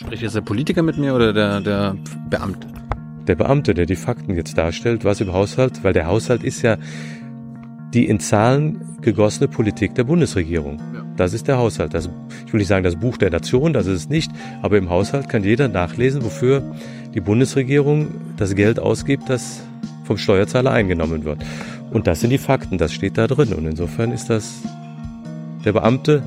Spricht jetzt der Politiker mit mir oder der, der Beamte? Der Beamte, der die Fakten jetzt darstellt, was im Haushalt, weil der Haushalt ist ja die in Zahlen gegossene Politik der Bundesregierung. Ja. Das ist der Haushalt. Das, ich will nicht sagen das Buch der Nation, das ist es nicht, aber im Haushalt kann jeder nachlesen, wofür die Bundesregierung das Geld ausgibt, das vom Steuerzahler eingenommen wird. Und das sind die Fakten, das steht da drin. Und insofern ist das der Beamte,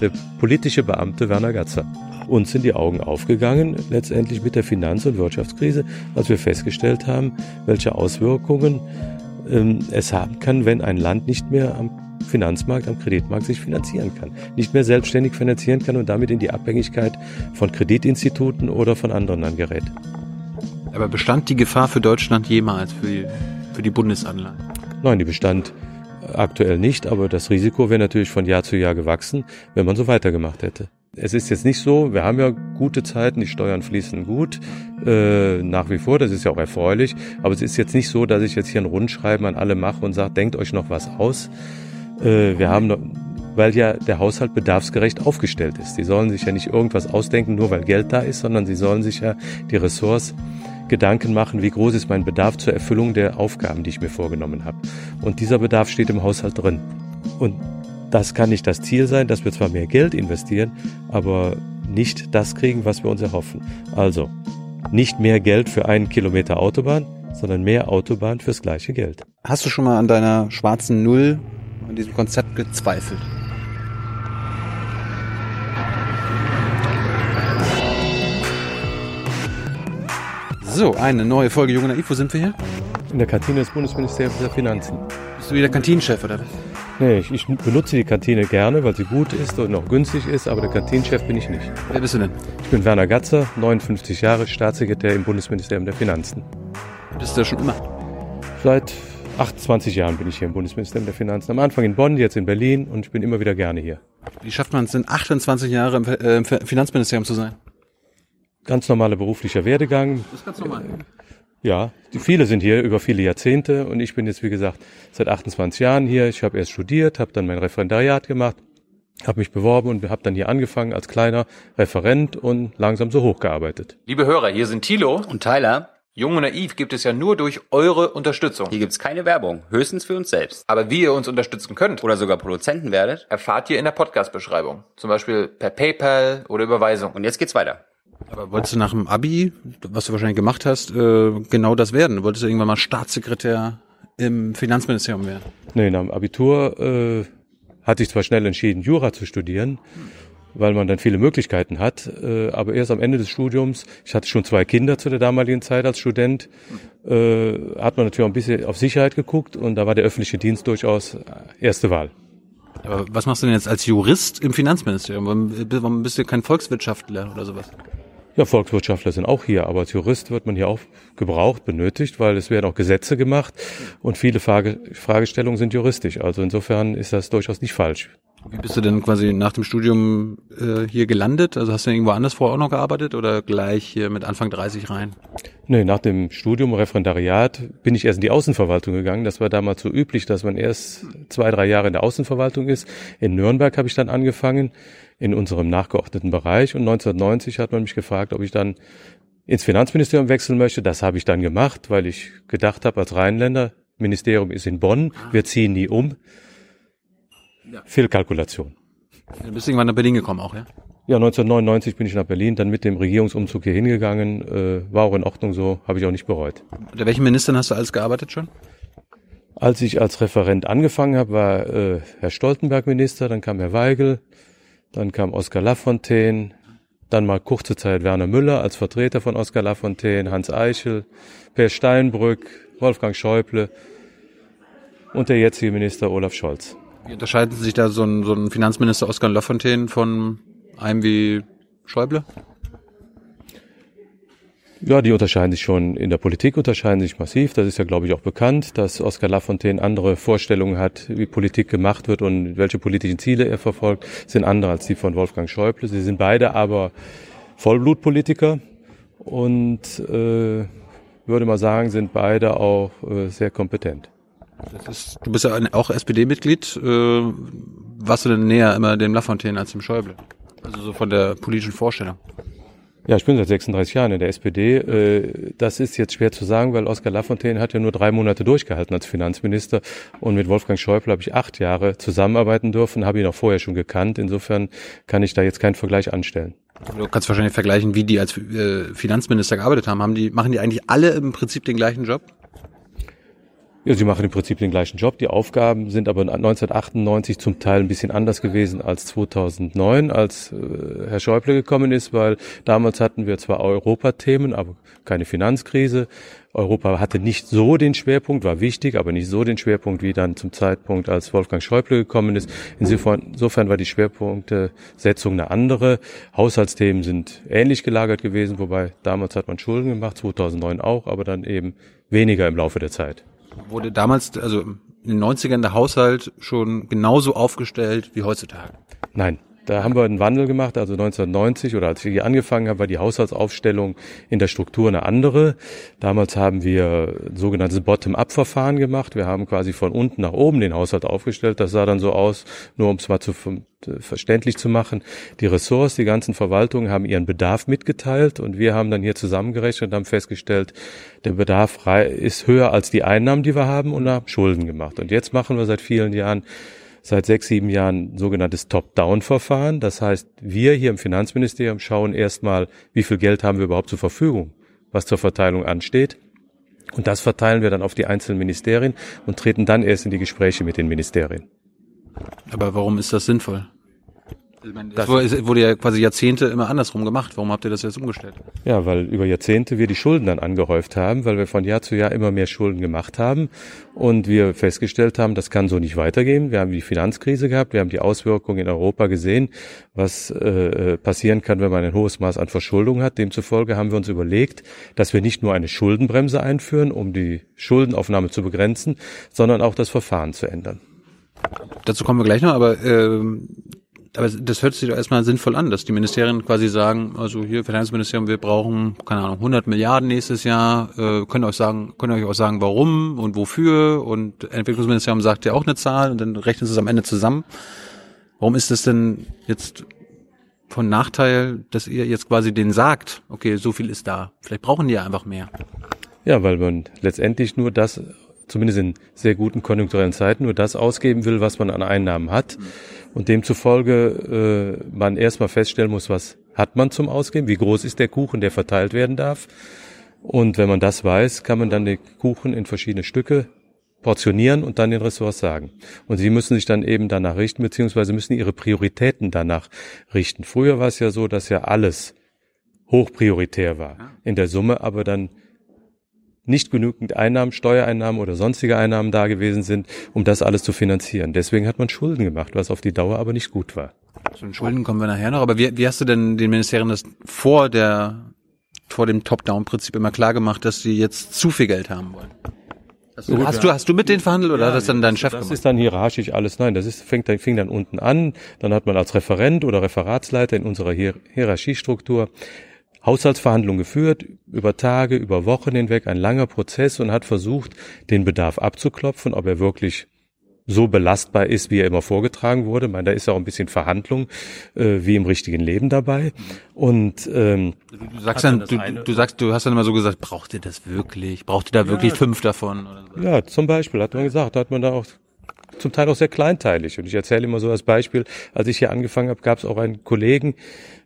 der politische Beamte Werner Gatzer. Uns sind die Augen aufgegangen, letztendlich mit der Finanz- und Wirtschaftskrise, als wir festgestellt haben, welche Auswirkungen ähm, es haben kann, wenn ein Land nicht mehr am Finanzmarkt, am Kreditmarkt sich finanzieren kann, nicht mehr selbstständig finanzieren kann und damit in die Abhängigkeit von Kreditinstituten oder von anderen dann gerät. Aber bestand die Gefahr für Deutschland jemals für die, für die Bundesanleihen? Nein, die bestand aktuell nicht, aber das Risiko wäre natürlich von Jahr zu Jahr gewachsen, wenn man so weitergemacht hätte. Es ist jetzt nicht so, wir haben ja gute Zeiten, die Steuern fließen gut, äh, nach wie vor, das ist ja auch erfreulich, aber es ist jetzt nicht so, dass ich jetzt hier ein Rundschreiben an alle mache und sage, denkt euch noch was aus. Äh, wir haben weil ja der Haushalt bedarfsgerecht aufgestellt ist. Die sollen sich ja nicht irgendwas ausdenken, nur weil Geld da ist, sondern sie sollen sich ja die Ressource Gedanken machen, wie groß ist mein Bedarf zur Erfüllung der Aufgaben, die ich mir vorgenommen habe. Und dieser Bedarf steht im Haushalt drin. Und das kann nicht das Ziel sein, dass wir zwar mehr Geld investieren, aber nicht das kriegen, was wir uns erhoffen. Also nicht mehr Geld für einen Kilometer Autobahn, sondern mehr Autobahn fürs gleiche Geld. Hast du schon mal an deiner schwarzen Null, an diesem Konzept gezweifelt? So, eine neue Folge Junge Naiv. Wo sind wir hier? In der Kantine des Bundesministeriums der Finanzen. Bist du wieder Kantinenchef oder was? Nee, ich, ich, benutze die Kantine gerne, weil sie gut ist und auch günstig ist, aber der Kantinenchef bin ich nicht. Wer bist du denn? Ich bin Werner Gatzer, 59 Jahre, Staatssekretär im Bundesministerium der Finanzen. Bist du da schon immer? Seit 28 Jahren bin ich hier im Bundesministerium der Finanzen. Am Anfang in Bonn, jetzt in Berlin und ich bin immer wieder gerne hier. Wie schafft man es denn, 28 Jahre im, äh, im Finanzministerium zu sein? Ganz normaler beruflicher Werdegang. Das ist ganz normal. Ja, die viele sind hier über viele Jahrzehnte und ich bin jetzt wie gesagt seit 28 Jahren hier. Ich habe erst studiert, habe dann mein Referendariat gemacht, habe mich beworben und habe dann hier angefangen als kleiner Referent und langsam so hochgearbeitet. Liebe Hörer, hier sind Thilo und Tyler. Jung und Naiv gibt es ja nur durch eure Unterstützung. Hier gibt's keine Werbung, höchstens für uns selbst. Aber wie ihr uns unterstützen könnt oder sogar Produzenten werdet, erfahrt ihr in der Podcast-Beschreibung. Zum Beispiel per PayPal oder Überweisung. Und jetzt geht's weiter. Aber wolltest du nach dem Abi, was du wahrscheinlich gemacht hast, äh, genau das werden? Wolltest du irgendwann mal Staatssekretär im Finanzministerium werden? Nee, nach dem Abitur äh, hatte ich zwar schnell entschieden, Jura zu studieren, weil man dann viele Möglichkeiten hat, äh, aber erst am Ende des Studiums, ich hatte schon zwei Kinder zu der damaligen Zeit als Student, äh, hat man natürlich auch ein bisschen auf Sicherheit geguckt und da war der öffentliche Dienst durchaus erste Wahl. Aber was machst du denn jetzt als Jurist im Finanzministerium? Warum bist du kein Volkswirtschaftler oder sowas? Ja, Volkswirtschaftler sind auch hier, aber als Jurist wird man hier auch gebraucht, benötigt, weil es werden auch Gesetze gemacht und viele Frage, Fragestellungen sind juristisch. Also insofern ist das durchaus nicht falsch. Wie bist du denn quasi nach dem Studium äh, hier gelandet? Also hast du irgendwo anders vorher auch noch gearbeitet oder gleich hier mit Anfang 30 rein? Nee, nach dem Studium, Referendariat, bin ich erst in die Außenverwaltung gegangen. Das war damals so üblich, dass man erst zwei, drei Jahre in der Außenverwaltung ist. In Nürnberg habe ich dann angefangen in unserem nachgeordneten Bereich. Und 1990 hat man mich gefragt, ob ich dann ins Finanzministerium wechseln möchte. Das habe ich dann gemacht, weil ich gedacht habe, als Rheinländer, Ministerium ist in Bonn, wir ziehen nie um. Ja. Fehlkalkulation. Du bist irgendwann nach Berlin gekommen auch, ja? Ja, 1999 bin ich nach Berlin, dann mit dem Regierungsumzug hier hingegangen. Äh, war auch in Ordnung so, habe ich auch nicht bereut. Unter welchen Ministern hast du alles gearbeitet schon? Als ich als Referent angefangen habe, war äh, Herr Stoltenberg Minister, dann kam Herr Weigel, dann kam Oskar Lafontaine, dann mal kurze Zeit Werner Müller als Vertreter von Oskar Lafontaine, Hans Eichel, Per Steinbrück, Wolfgang Schäuble und der jetzige Minister Olaf Scholz. Wie unterscheiden sich da so ein, so ein Finanzminister Oskar Lafontaine von einem wie Schäuble? Ja, die unterscheiden sich schon in der Politik, unterscheiden sich massiv. Das ist ja, glaube ich, auch bekannt, dass Oskar Lafontaine andere Vorstellungen hat, wie Politik gemacht wird und welche politischen Ziele er verfolgt, sind andere als die von Wolfgang Schäuble. Sie sind beide aber Vollblutpolitiker und äh, würde mal sagen, sind beide auch äh, sehr kompetent. Ist, du bist ja auch SPD-Mitglied. Äh, warst du denn näher immer dem Lafontaine als dem Schäuble? Also so von der politischen Vorstellung. Ja, ich bin seit 36 Jahren in der SPD. Äh, das ist jetzt schwer zu sagen, weil Oskar Lafontaine hat ja nur drei Monate durchgehalten als Finanzminister und mit Wolfgang Schäuble habe ich acht Jahre zusammenarbeiten dürfen, habe ihn auch vorher schon gekannt. Insofern kann ich da jetzt keinen Vergleich anstellen. Du kannst wahrscheinlich vergleichen, wie die als äh, Finanzminister gearbeitet haben. haben die, machen die eigentlich alle im Prinzip den gleichen Job? Ja, sie machen im Prinzip den gleichen Job. Die Aufgaben sind aber 1998 zum Teil ein bisschen anders gewesen als 2009, als äh, Herr Schäuble gekommen ist, weil damals hatten wir zwar Europathemen, aber keine Finanzkrise. Europa hatte nicht so den Schwerpunkt, war wichtig, aber nicht so den Schwerpunkt wie dann zum Zeitpunkt, als Wolfgang Schäuble gekommen ist. Insofern, insofern war die Schwerpunktsetzung eine andere. Haushaltsthemen sind ähnlich gelagert gewesen, wobei damals hat man Schulden gemacht, 2009 auch, aber dann eben weniger im Laufe der Zeit. Wurde damals, also in den 90ern der Haushalt schon genauso aufgestellt wie heutzutage? Nein, da haben wir einen Wandel gemacht. Also 1990 oder als ich hier angefangen habe, war die Haushaltsaufstellung in der Struktur eine andere. Damals haben wir ein sogenanntes Bottom-up-Verfahren gemacht. Wir haben quasi von unten nach oben den Haushalt aufgestellt. Das sah dann so aus, nur um es mal zu verständlich zu machen. Die Ressorts, die ganzen Verwaltungen haben ihren Bedarf mitgeteilt und wir haben dann hier zusammengerechnet und haben festgestellt, der Bedarf ist höher als die Einnahmen, die wir haben und haben Schulden gemacht. Und jetzt machen wir seit vielen Jahren seit sechs, sieben Jahren sogenanntes Top-Down-Verfahren. Das heißt, wir hier im Finanzministerium schauen erstmal, wie viel Geld haben wir überhaupt zur Verfügung, was zur Verteilung ansteht. Und das verteilen wir dann auf die einzelnen Ministerien und treten dann erst in die Gespräche mit den Ministerien. Aber warum ist das sinnvoll? Das wurde ja quasi Jahrzehnte immer andersrum gemacht. Warum habt ihr das jetzt umgestellt? Ja, weil über Jahrzehnte wir die Schulden dann angehäuft haben, weil wir von Jahr zu Jahr immer mehr Schulden gemacht haben und wir festgestellt haben, das kann so nicht weitergehen. Wir haben die Finanzkrise gehabt, wir haben die Auswirkungen in Europa gesehen, was äh, passieren kann, wenn man ein hohes Maß an Verschuldung hat. Demzufolge haben wir uns überlegt, dass wir nicht nur eine Schuldenbremse einführen, um die Schuldenaufnahme zu begrenzen, sondern auch das Verfahren zu ändern. Dazu kommen wir gleich noch, aber äh, aber das hört sich doch erstmal sinnvoll an, dass die Ministerien quasi sagen, also hier Finanzministerium, wir brauchen, keine Ahnung, 100 Milliarden nächstes Jahr, äh, können euch sagen, können euch auch sagen, warum und wofür und Entwicklungsministerium sagt ja auch eine Zahl und dann rechnen sie es am Ende zusammen. Warum ist das denn jetzt von Nachteil, dass ihr jetzt quasi denen sagt, okay, so viel ist da. Vielleicht brauchen die ja einfach mehr. Ja, weil man letztendlich nur das, zumindest in sehr guten konjunkturellen Zeiten, nur das ausgeben will, was man an Einnahmen hat. Und demzufolge äh, man erstmal feststellen muss, was hat man zum Ausgeben, wie groß ist der Kuchen, der verteilt werden darf. Und wenn man das weiß, kann man dann den Kuchen in verschiedene Stücke portionieren und dann den Ressorts sagen. Und sie müssen sich dann eben danach richten, beziehungsweise müssen ihre Prioritäten danach richten. Früher war es ja so, dass ja alles hochprioritär war. In der Summe aber dann nicht genügend Einnahmen, Steuereinnahmen oder sonstige Einnahmen da gewesen sind, um das alles zu finanzieren. Deswegen hat man Schulden gemacht, was auf die Dauer aber nicht gut war. Zu den Schulden kommen wir nachher noch. Aber wie, wie hast du denn den Ministerien das vor der vor dem Top-Down-Prinzip immer klar gemacht, dass sie jetzt zu viel Geld haben wollen? Hast du, hast, du, hast du mit denen verhandelt oder ja, hat das dann dein Chef das gemacht? Das ist dann hierarchisch alles. Nein, das ist, fängt, fing dann unten an. Dann hat man als Referent oder Referatsleiter in unserer Hier Hierarchiestruktur Haushaltsverhandlungen geführt, über Tage, über Wochen hinweg, ein langer Prozess und hat versucht, den Bedarf abzuklopfen, ob er wirklich so belastbar ist, wie er immer vorgetragen wurde. Ich meine, da ist auch ein bisschen Verhandlung äh, wie im richtigen Leben dabei. Und ähm, du sagst dann, du, du, sagst, du hast dann immer so gesagt, braucht ihr das wirklich? Braucht ihr da wirklich ja, fünf davon? Oder so? Ja, zum Beispiel hat man gesagt, da hat man da auch zum Teil auch sehr kleinteilig. Und ich erzähle immer so als Beispiel, als ich hier angefangen habe, gab es auch einen Kollegen,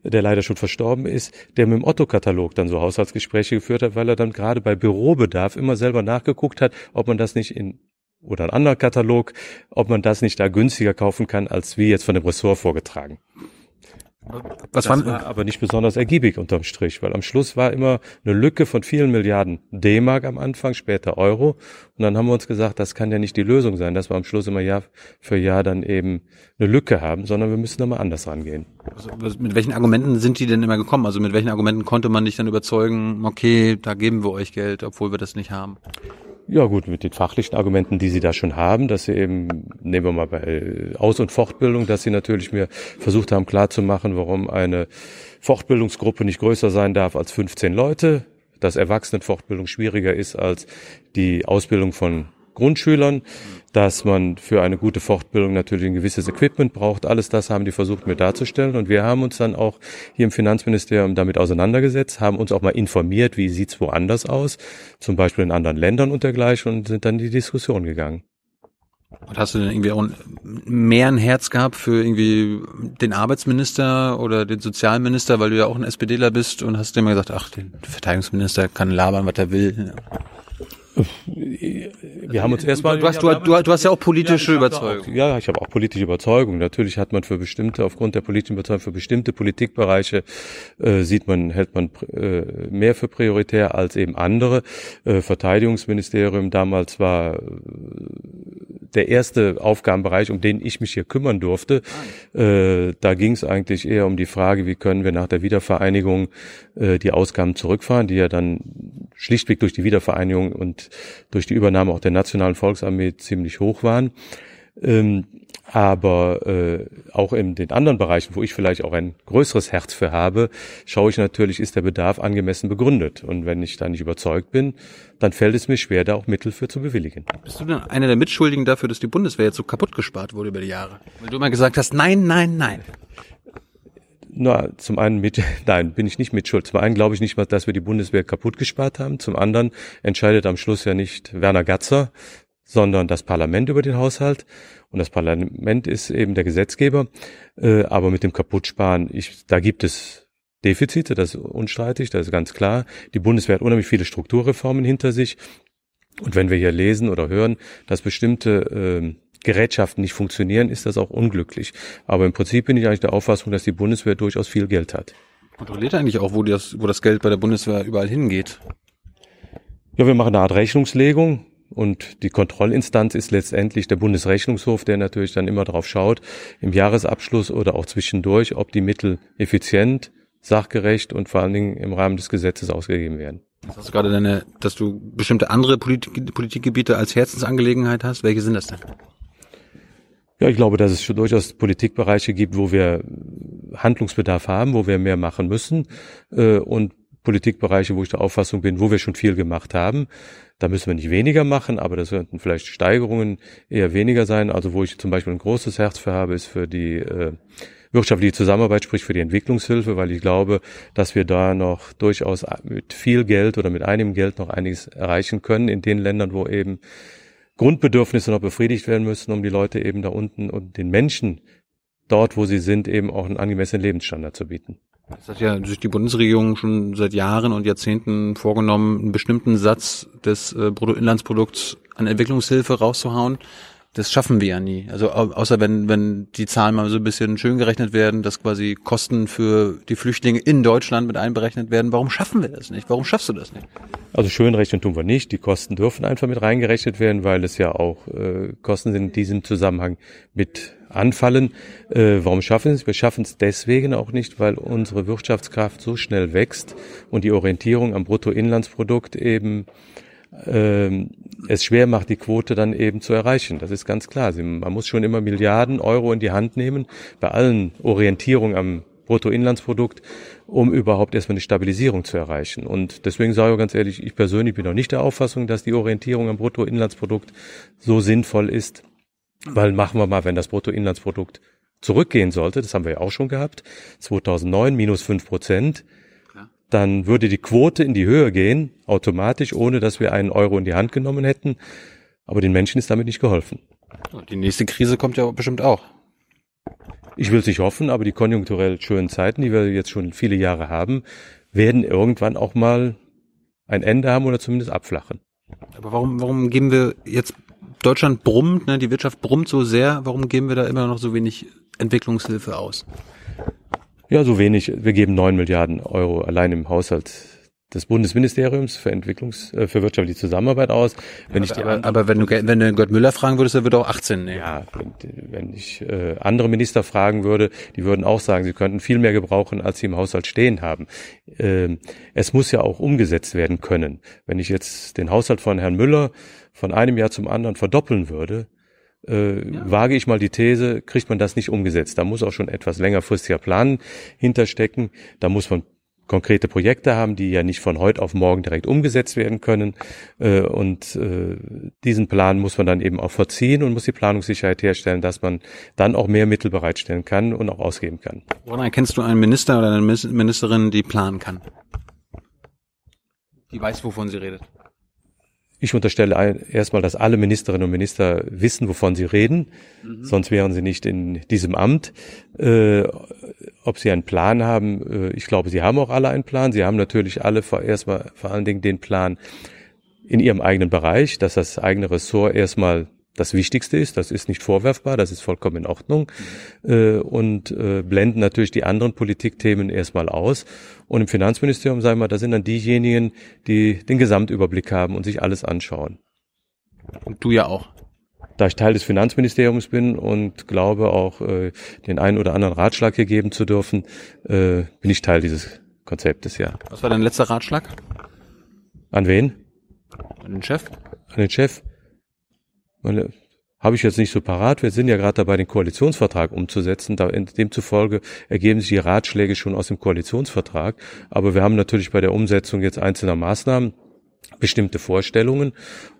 der leider schon verstorben ist, der mit dem Otto-Katalog dann so Haushaltsgespräche geführt hat, weil er dann gerade bei Bürobedarf immer selber nachgeguckt hat, ob man das nicht in oder ein anderer Katalog, ob man das nicht da günstiger kaufen kann, als wie jetzt von dem Ressort vorgetragen. Was das war aber nicht besonders ergiebig unterm Strich, weil am Schluss war immer eine Lücke von vielen Milliarden D-Mark am Anfang, später Euro. Und dann haben wir uns gesagt, das kann ja nicht die Lösung sein, dass wir am Schluss immer Jahr für Jahr dann eben eine Lücke haben, sondern wir müssen da mal anders rangehen. Also, mit welchen Argumenten sind die denn immer gekommen? Also mit welchen Argumenten konnte man dich dann überzeugen, okay, da geben wir euch Geld, obwohl wir das nicht haben? Ja gut, mit den fachlichen Argumenten, die Sie da schon haben, dass Sie eben, nehmen wir mal bei Aus- und Fortbildung, dass Sie natürlich mir versucht haben klarzumachen, warum eine Fortbildungsgruppe nicht größer sein darf als 15 Leute, dass Erwachsenenfortbildung schwieriger ist als die Ausbildung von Grundschülern, dass man für eine gute Fortbildung natürlich ein gewisses Equipment braucht. Alles das haben die versucht mir darzustellen und wir haben uns dann auch hier im Finanzministerium damit auseinandergesetzt, haben uns auch mal informiert, wie sieht's woanders aus, zum Beispiel in anderen Ländern und dergleichen und sind dann in die Diskussion gegangen. Und hast du denn irgendwie auch mehr ein Herz gehabt für irgendwie den Arbeitsminister oder den Sozialminister, weil du ja auch ein SPDler bist und hast dir immer gesagt, ach, der Verteidigungsminister kann labern, was er will. Wir haben uns erstmal. Du hast, du, du, du hast ja auch politische ja, Überzeugung. Auch, ja, ich habe auch politische Überzeugung. Natürlich hat man für bestimmte, aufgrund der politischen Überzeugung, für bestimmte Politikbereiche äh, sieht man, hält man äh, mehr für prioritär als eben andere. Äh, Verteidigungsministerium damals war der erste Aufgabenbereich, um den ich mich hier kümmern durfte. Äh, da ging es eigentlich eher um die Frage, wie können wir nach der Wiedervereinigung äh, die Ausgaben zurückfahren, die ja dann schlichtweg durch die Wiedervereinigung und durch die Übernahme auch der Nationalen Volksarmee ziemlich hoch waren. Ähm, aber äh, auch in den anderen Bereichen, wo ich vielleicht auch ein größeres Herz für habe, schaue ich natürlich, ist der Bedarf angemessen begründet. Und wenn ich da nicht überzeugt bin, dann fällt es mir schwer, da auch Mittel für zu bewilligen. Bist du denn einer der Mitschuldigen dafür, dass die Bundeswehr jetzt so kaputt gespart wurde über die Jahre? Weil du immer gesagt hast, nein, nein, nein. Na, zum einen mit, nein, bin ich nicht mit Schuld. Zum einen glaube ich nicht mal, dass wir die Bundeswehr kaputt gespart haben. Zum anderen entscheidet am Schluss ja nicht Werner Gatzer, sondern das Parlament über den Haushalt. Und das Parlament ist eben der Gesetzgeber. Äh, aber mit dem Kaputtsparen, ich, da gibt es Defizite, das ist unstreitig, das ist ganz klar. Die Bundeswehr hat unheimlich viele Strukturreformen hinter sich. Und wenn wir hier lesen oder hören, dass bestimmte äh, Gerätschaften nicht funktionieren, ist das auch unglücklich. Aber im Prinzip bin ich eigentlich der Auffassung, dass die Bundeswehr durchaus viel Geld hat. Kontrolliert eigentlich auch, wo das, wo das Geld bei der Bundeswehr überall hingeht? Ja, wir machen eine Art Rechnungslegung. Und die Kontrollinstanz ist letztendlich der Bundesrechnungshof, der natürlich dann immer darauf schaut, im Jahresabschluss oder auch zwischendurch, ob die Mittel effizient, sachgerecht und vor allen Dingen im Rahmen des Gesetzes ausgegeben werden. Das hast du gerade deine, dass du bestimmte andere Politik, Politikgebiete als Herzensangelegenheit hast. Welche sind das denn? Ja, ich glaube, dass es schon durchaus Politikbereiche gibt, wo wir Handlungsbedarf haben, wo wir mehr machen müssen äh, und Politikbereiche, wo ich der Auffassung bin, wo wir schon viel gemacht haben. Da müssen wir nicht weniger machen, aber das könnten vielleicht Steigerungen eher weniger sein. Also wo ich zum Beispiel ein großes Herz für habe, ist für die äh, wirtschaftliche Zusammenarbeit, sprich für die Entwicklungshilfe, weil ich glaube, dass wir da noch durchaus mit viel Geld oder mit einem Geld noch einiges erreichen können in den Ländern, wo eben Grundbedürfnisse noch befriedigt werden müssen, um die Leute eben da unten und den Menschen dort, wo sie sind, eben auch einen angemessenen Lebensstandard zu bieten. Das hat ja sich die Bundesregierung schon seit Jahren und Jahrzehnten vorgenommen, einen bestimmten Satz des äh, Bruttoinlandsprodukts an Entwicklungshilfe rauszuhauen. Das schaffen wir ja nie. Also außer wenn, wenn die Zahlen mal so ein bisschen schön gerechnet werden, dass quasi Kosten für die Flüchtlinge in Deutschland mit einberechnet werden. Warum schaffen wir das nicht? Warum schaffst du das nicht? Also schön rechnen tun wir nicht. Die Kosten dürfen einfach mit reingerechnet werden, weil es ja auch äh, Kosten sind in diesem Zusammenhang mit anfallen. Äh, warum schaffen wir es? Wir schaffen es deswegen auch nicht, weil unsere Wirtschaftskraft so schnell wächst und die Orientierung am Bruttoinlandsprodukt eben ähm, es schwer macht, die Quote dann eben zu erreichen. Das ist ganz klar. Man muss schon immer Milliarden Euro in die Hand nehmen, bei allen Orientierungen am Bruttoinlandsprodukt, um überhaupt erstmal eine Stabilisierung zu erreichen. Und deswegen sage ich ganz ehrlich, ich persönlich bin noch nicht der Auffassung, dass die Orientierung am Bruttoinlandsprodukt so sinnvoll ist, weil machen wir mal, wenn das Bruttoinlandsprodukt zurückgehen sollte, das haben wir ja auch schon gehabt, 2009 minus fünf Prozent, dann würde die Quote in die Höhe gehen, automatisch, ohne dass wir einen Euro in die Hand genommen hätten. Aber den Menschen ist damit nicht geholfen. Die nächste Krise kommt ja bestimmt auch. Ich will es nicht hoffen, aber die konjunkturell schönen Zeiten, die wir jetzt schon viele Jahre haben, werden irgendwann auch mal ein Ende haben oder zumindest abflachen. Aber warum, warum geben wir jetzt, Deutschland brummt, ne, die Wirtschaft brummt so sehr, warum geben wir da immer noch so wenig Entwicklungshilfe aus? Ja, so wenig. Wir geben neun Milliarden Euro allein im Haushalt des Bundesministeriums für Entwicklungs, äh, für wirtschaftliche Zusammenarbeit aus. Wenn ja, ich aber, aber wenn du wenn du Gott Müller fragen würdest, der würde auch 18 nehmen. Ja, wenn, wenn ich äh, andere Minister fragen würde, die würden auch sagen, sie könnten viel mehr gebrauchen, als sie im Haushalt stehen haben. Ähm, es muss ja auch umgesetzt werden können. Wenn ich jetzt den Haushalt von Herrn Müller von einem Jahr zum anderen verdoppeln würde, äh, ja. wage ich mal die These, kriegt man das nicht umgesetzt. Da muss auch schon etwas längerfristiger Plan hinterstecken. Da muss man konkrete Projekte haben, die ja nicht von heute auf morgen direkt umgesetzt werden können. Äh, und äh, diesen Plan muss man dann eben auch verziehen und muss die Planungssicherheit herstellen, dass man dann auch mehr Mittel bereitstellen kann und auch ausgeben kann. Woran erkennst du einen Minister oder eine Ministerin, die planen kann? Die weiß, wovon sie redet. Ich unterstelle erstmal, dass alle Ministerinnen und Minister wissen, wovon sie reden, mhm. sonst wären sie nicht in diesem Amt. Äh, ob sie einen Plan haben, äh, ich glaube, sie haben auch alle einen Plan. Sie haben natürlich alle vor, erstmal vor allen Dingen den Plan in ihrem eigenen Bereich, dass das eigene Ressort erstmal das Wichtigste ist. Das ist nicht vorwerfbar, das ist vollkommen in Ordnung. Mhm. und äh, blenden natürlich die anderen Politikthemen erstmal aus. Und im Finanzministerium, sagen wir, da sind dann diejenigen, die den Gesamtüberblick haben und sich alles anschauen. Und du ja auch. Da ich Teil des Finanzministeriums bin und glaube auch äh, den einen oder anderen Ratschlag hier geben zu dürfen, äh, bin ich Teil dieses Konzeptes, ja. Was war dein letzter Ratschlag? An wen? An den Chef? An den Chef. Meine, habe ich jetzt nicht so parat. Wir sind ja gerade dabei, den Koalitionsvertrag umzusetzen. Da, demzufolge ergeben sich die Ratschläge schon aus dem Koalitionsvertrag. Aber wir haben natürlich bei der Umsetzung jetzt einzelner Maßnahmen bestimmte Vorstellungen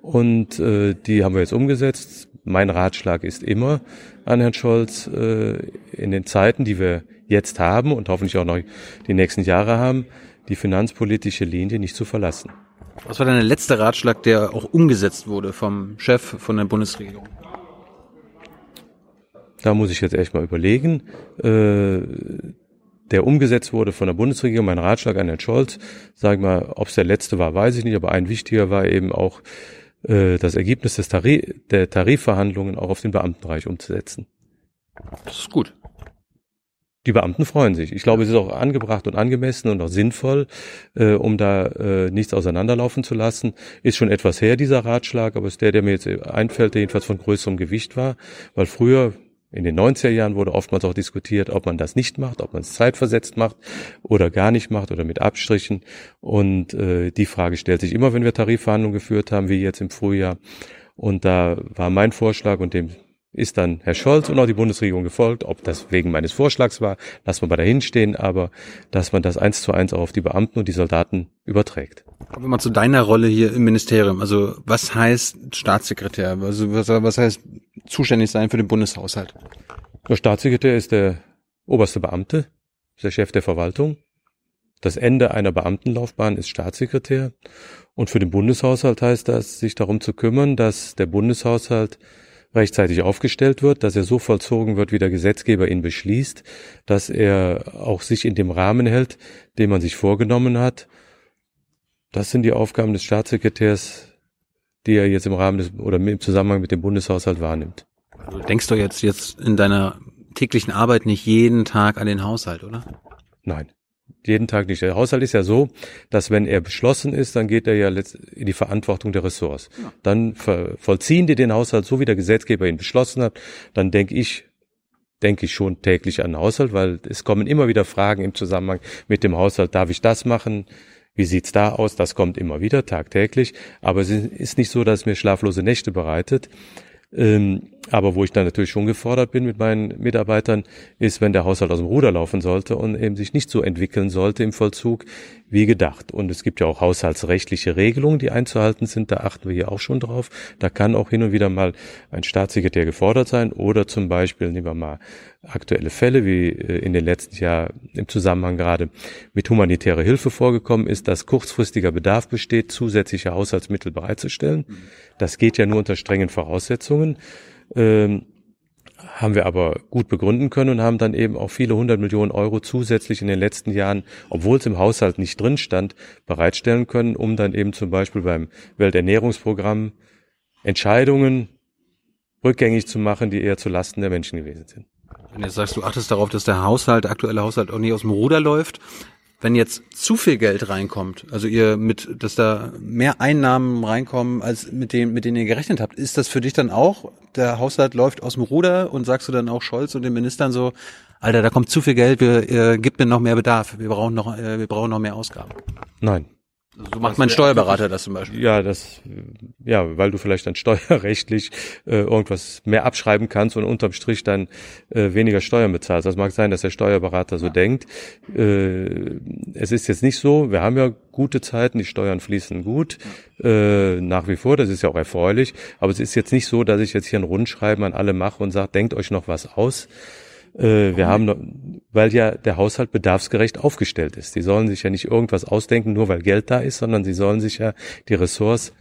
und äh, die haben wir jetzt umgesetzt. Mein Ratschlag ist immer an Herrn Scholz, äh, in den Zeiten, die wir jetzt haben und hoffentlich auch noch die nächsten Jahre haben, die finanzpolitische Linie nicht zu verlassen. Was war dein letzter Ratschlag, der auch umgesetzt wurde vom Chef von der Bundesregierung? Da muss ich jetzt echt mal überlegen. Äh, der umgesetzt wurde von der Bundesregierung, mein Ratschlag an Herrn Scholz, sag mal, ob es der letzte war, weiß ich nicht, aber ein wichtiger war eben auch äh, das Ergebnis des Tarif der Tarifverhandlungen auch auf den Beamtenbereich umzusetzen. Das ist gut. Die Beamten freuen sich. Ich glaube, es ist auch angebracht und angemessen und auch sinnvoll, äh, um da äh, nichts auseinanderlaufen zu lassen. Ist schon etwas her, dieser Ratschlag, aber ist der, der mir jetzt einfällt, der jedenfalls von größerem Gewicht war. Weil früher, in den 90er Jahren wurde oftmals auch diskutiert, ob man das nicht macht, ob man es zeitversetzt macht oder gar nicht macht oder mit Abstrichen. Und äh, die Frage stellt sich immer, wenn wir Tarifverhandlungen geführt haben, wie jetzt im Frühjahr. Und da war mein Vorschlag und dem ist dann Herr Scholz und auch die Bundesregierung gefolgt. Ob das wegen meines Vorschlags war, lassen wir bei dahin stehen, aber dass man das eins zu eins auch auf die Beamten und die Soldaten überträgt. Kommen wir mal zu deiner Rolle hier im Ministerium. Also was heißt Staatssekretär? Also was, was heißt zuständig sein für den Bundeshaushalt? Der Staatssekretär ist der oberste Beamte, ist der Chef der Verwaltung. Das Ende einer Beamtenlaufbahn ist Staatssekretär. Und für den Bundeshaushalt heißt das, sich darum zu kümmern, dass der Bundeshaushalt rechtzeitig aufgestellt wird, dass er so vollzogen wird, wie der Gesetzgeber ihn beschließt, dass er auch sich in dem Rahmen hält, den man sich vorgenommen hat. Das sind die Aufgaben des Staatssekretärs, die er jetzt im Rahmen des oder im Zusammenhang mit dem Bundeshaushalt wahrnimmt. Du denkst doch jetzt jetzt in deiner täglichen Arbeit nicht jeden Tag an den Haushalt, oder? Nein jeden Tag nicht. Der Haushalt ist ja so, dass wenn er beschlossen ist, dann geht er ja in die Verantwortung der Ressorts. Ja. Dann vollziehen die den Haushalt so, wie der Gesetzgeber ihn beschlossen hat. Dann denke ich, denke ich schon täglich an den Haushalt, weil es kommen immer wieder Fragen im Zusammenhang mit dem Haushalt. Darf ich das machen? Wie sieht's da aus? Das kommt immer wieder tagtäglich. Aber es ist nicht so, dass es mir schlaflose Nächte bereitet. Ähm, aber wo ich dann natürlich schon gefordert bin mit meinen Mitarbeitern, ist, wenn der Haushalt aus dem Ruder laufen sollte und eben sich nicht so entwickeln sollte im Vollzug wie gedacht. Und es gibt ja auch haushaltsrechtliche Regelungen, die einzuhalten sind. Da achten wir hier auch schon drauf. Da kann auch hin und wieder mal ein Staatssekretär gefordert sein oder zum Beispiel, nehmen wir mal aktuelle Fälle, wie äh, in den letzten Jahren im Zusammenhang gerade mit humanitärer Hilfe vorgekommen ist, dass kurzfristiger Bedarf besteht, zusätzliche Haushaltsmittel bereitzustellen. Das geht ja nur unter strengen Voraussetzungen. Ähm, haben wir aber gut begründen können und haben dann eben auch viele hundert Millionen Euro zusätzlich in den letzten Jahren, obwohl es im Haushalt nicht drin stand, bereitstellen können, um dann eben zum Beispiel beim Welternährungsprogramm Entscheidungen rückgängig zu machen, die eher zu Lasten der Menschen gewesen sind. Wenn du sagst, du achtest darauf, dass der Haushalt, der aktuelle Haushalt auch nicht aus dem Ruder läuft, wenn jetzt zu viel Geld reinkommt, also ihr mit, dass da mehr Einnahmen reinkommen, als mit denen, mit denen ihr gerechnet habt, ist das für dich dann auch, der Haushalt läuft aus dem Ruder und sagst du dann auch Scholz und den Ministern so, Alter, da kommt zu viel Geld, wir, äh, gibt mir noch mehr Bedarf, wir brauchen noch, äh, wir brauchen noch mehr Ausgaben? Nein. So macht mein Steuerberater das zum Beispiel. Ja, das, ja, weil du vielleicht dann steuerrechtlich äh, irgendwas mehr abschreiben kannst und unterm Strich dann äh, weniger Steuern bezahlst. Das mag sein, dass der Steuerberater so denkt. Äh, es ist jetzt nicht so, wir haben ja gute Zeiten, die Steuern fließen gut, äh, nach wie vor, das ist ja auch erfreulich, aber es ist jetzt nicht so, dass ich jetzt hier ein Rundschreiben an alle mache und sage, denkt euch noch was aus. Äh, wir haben, weil ja der Haushalt bedarfsgerecht aufgestellt ist. Die sollen sich ja nicht irgendwas ausdenken, nur weil Geld da ist, sondern sie sollen sich ja die Ressorts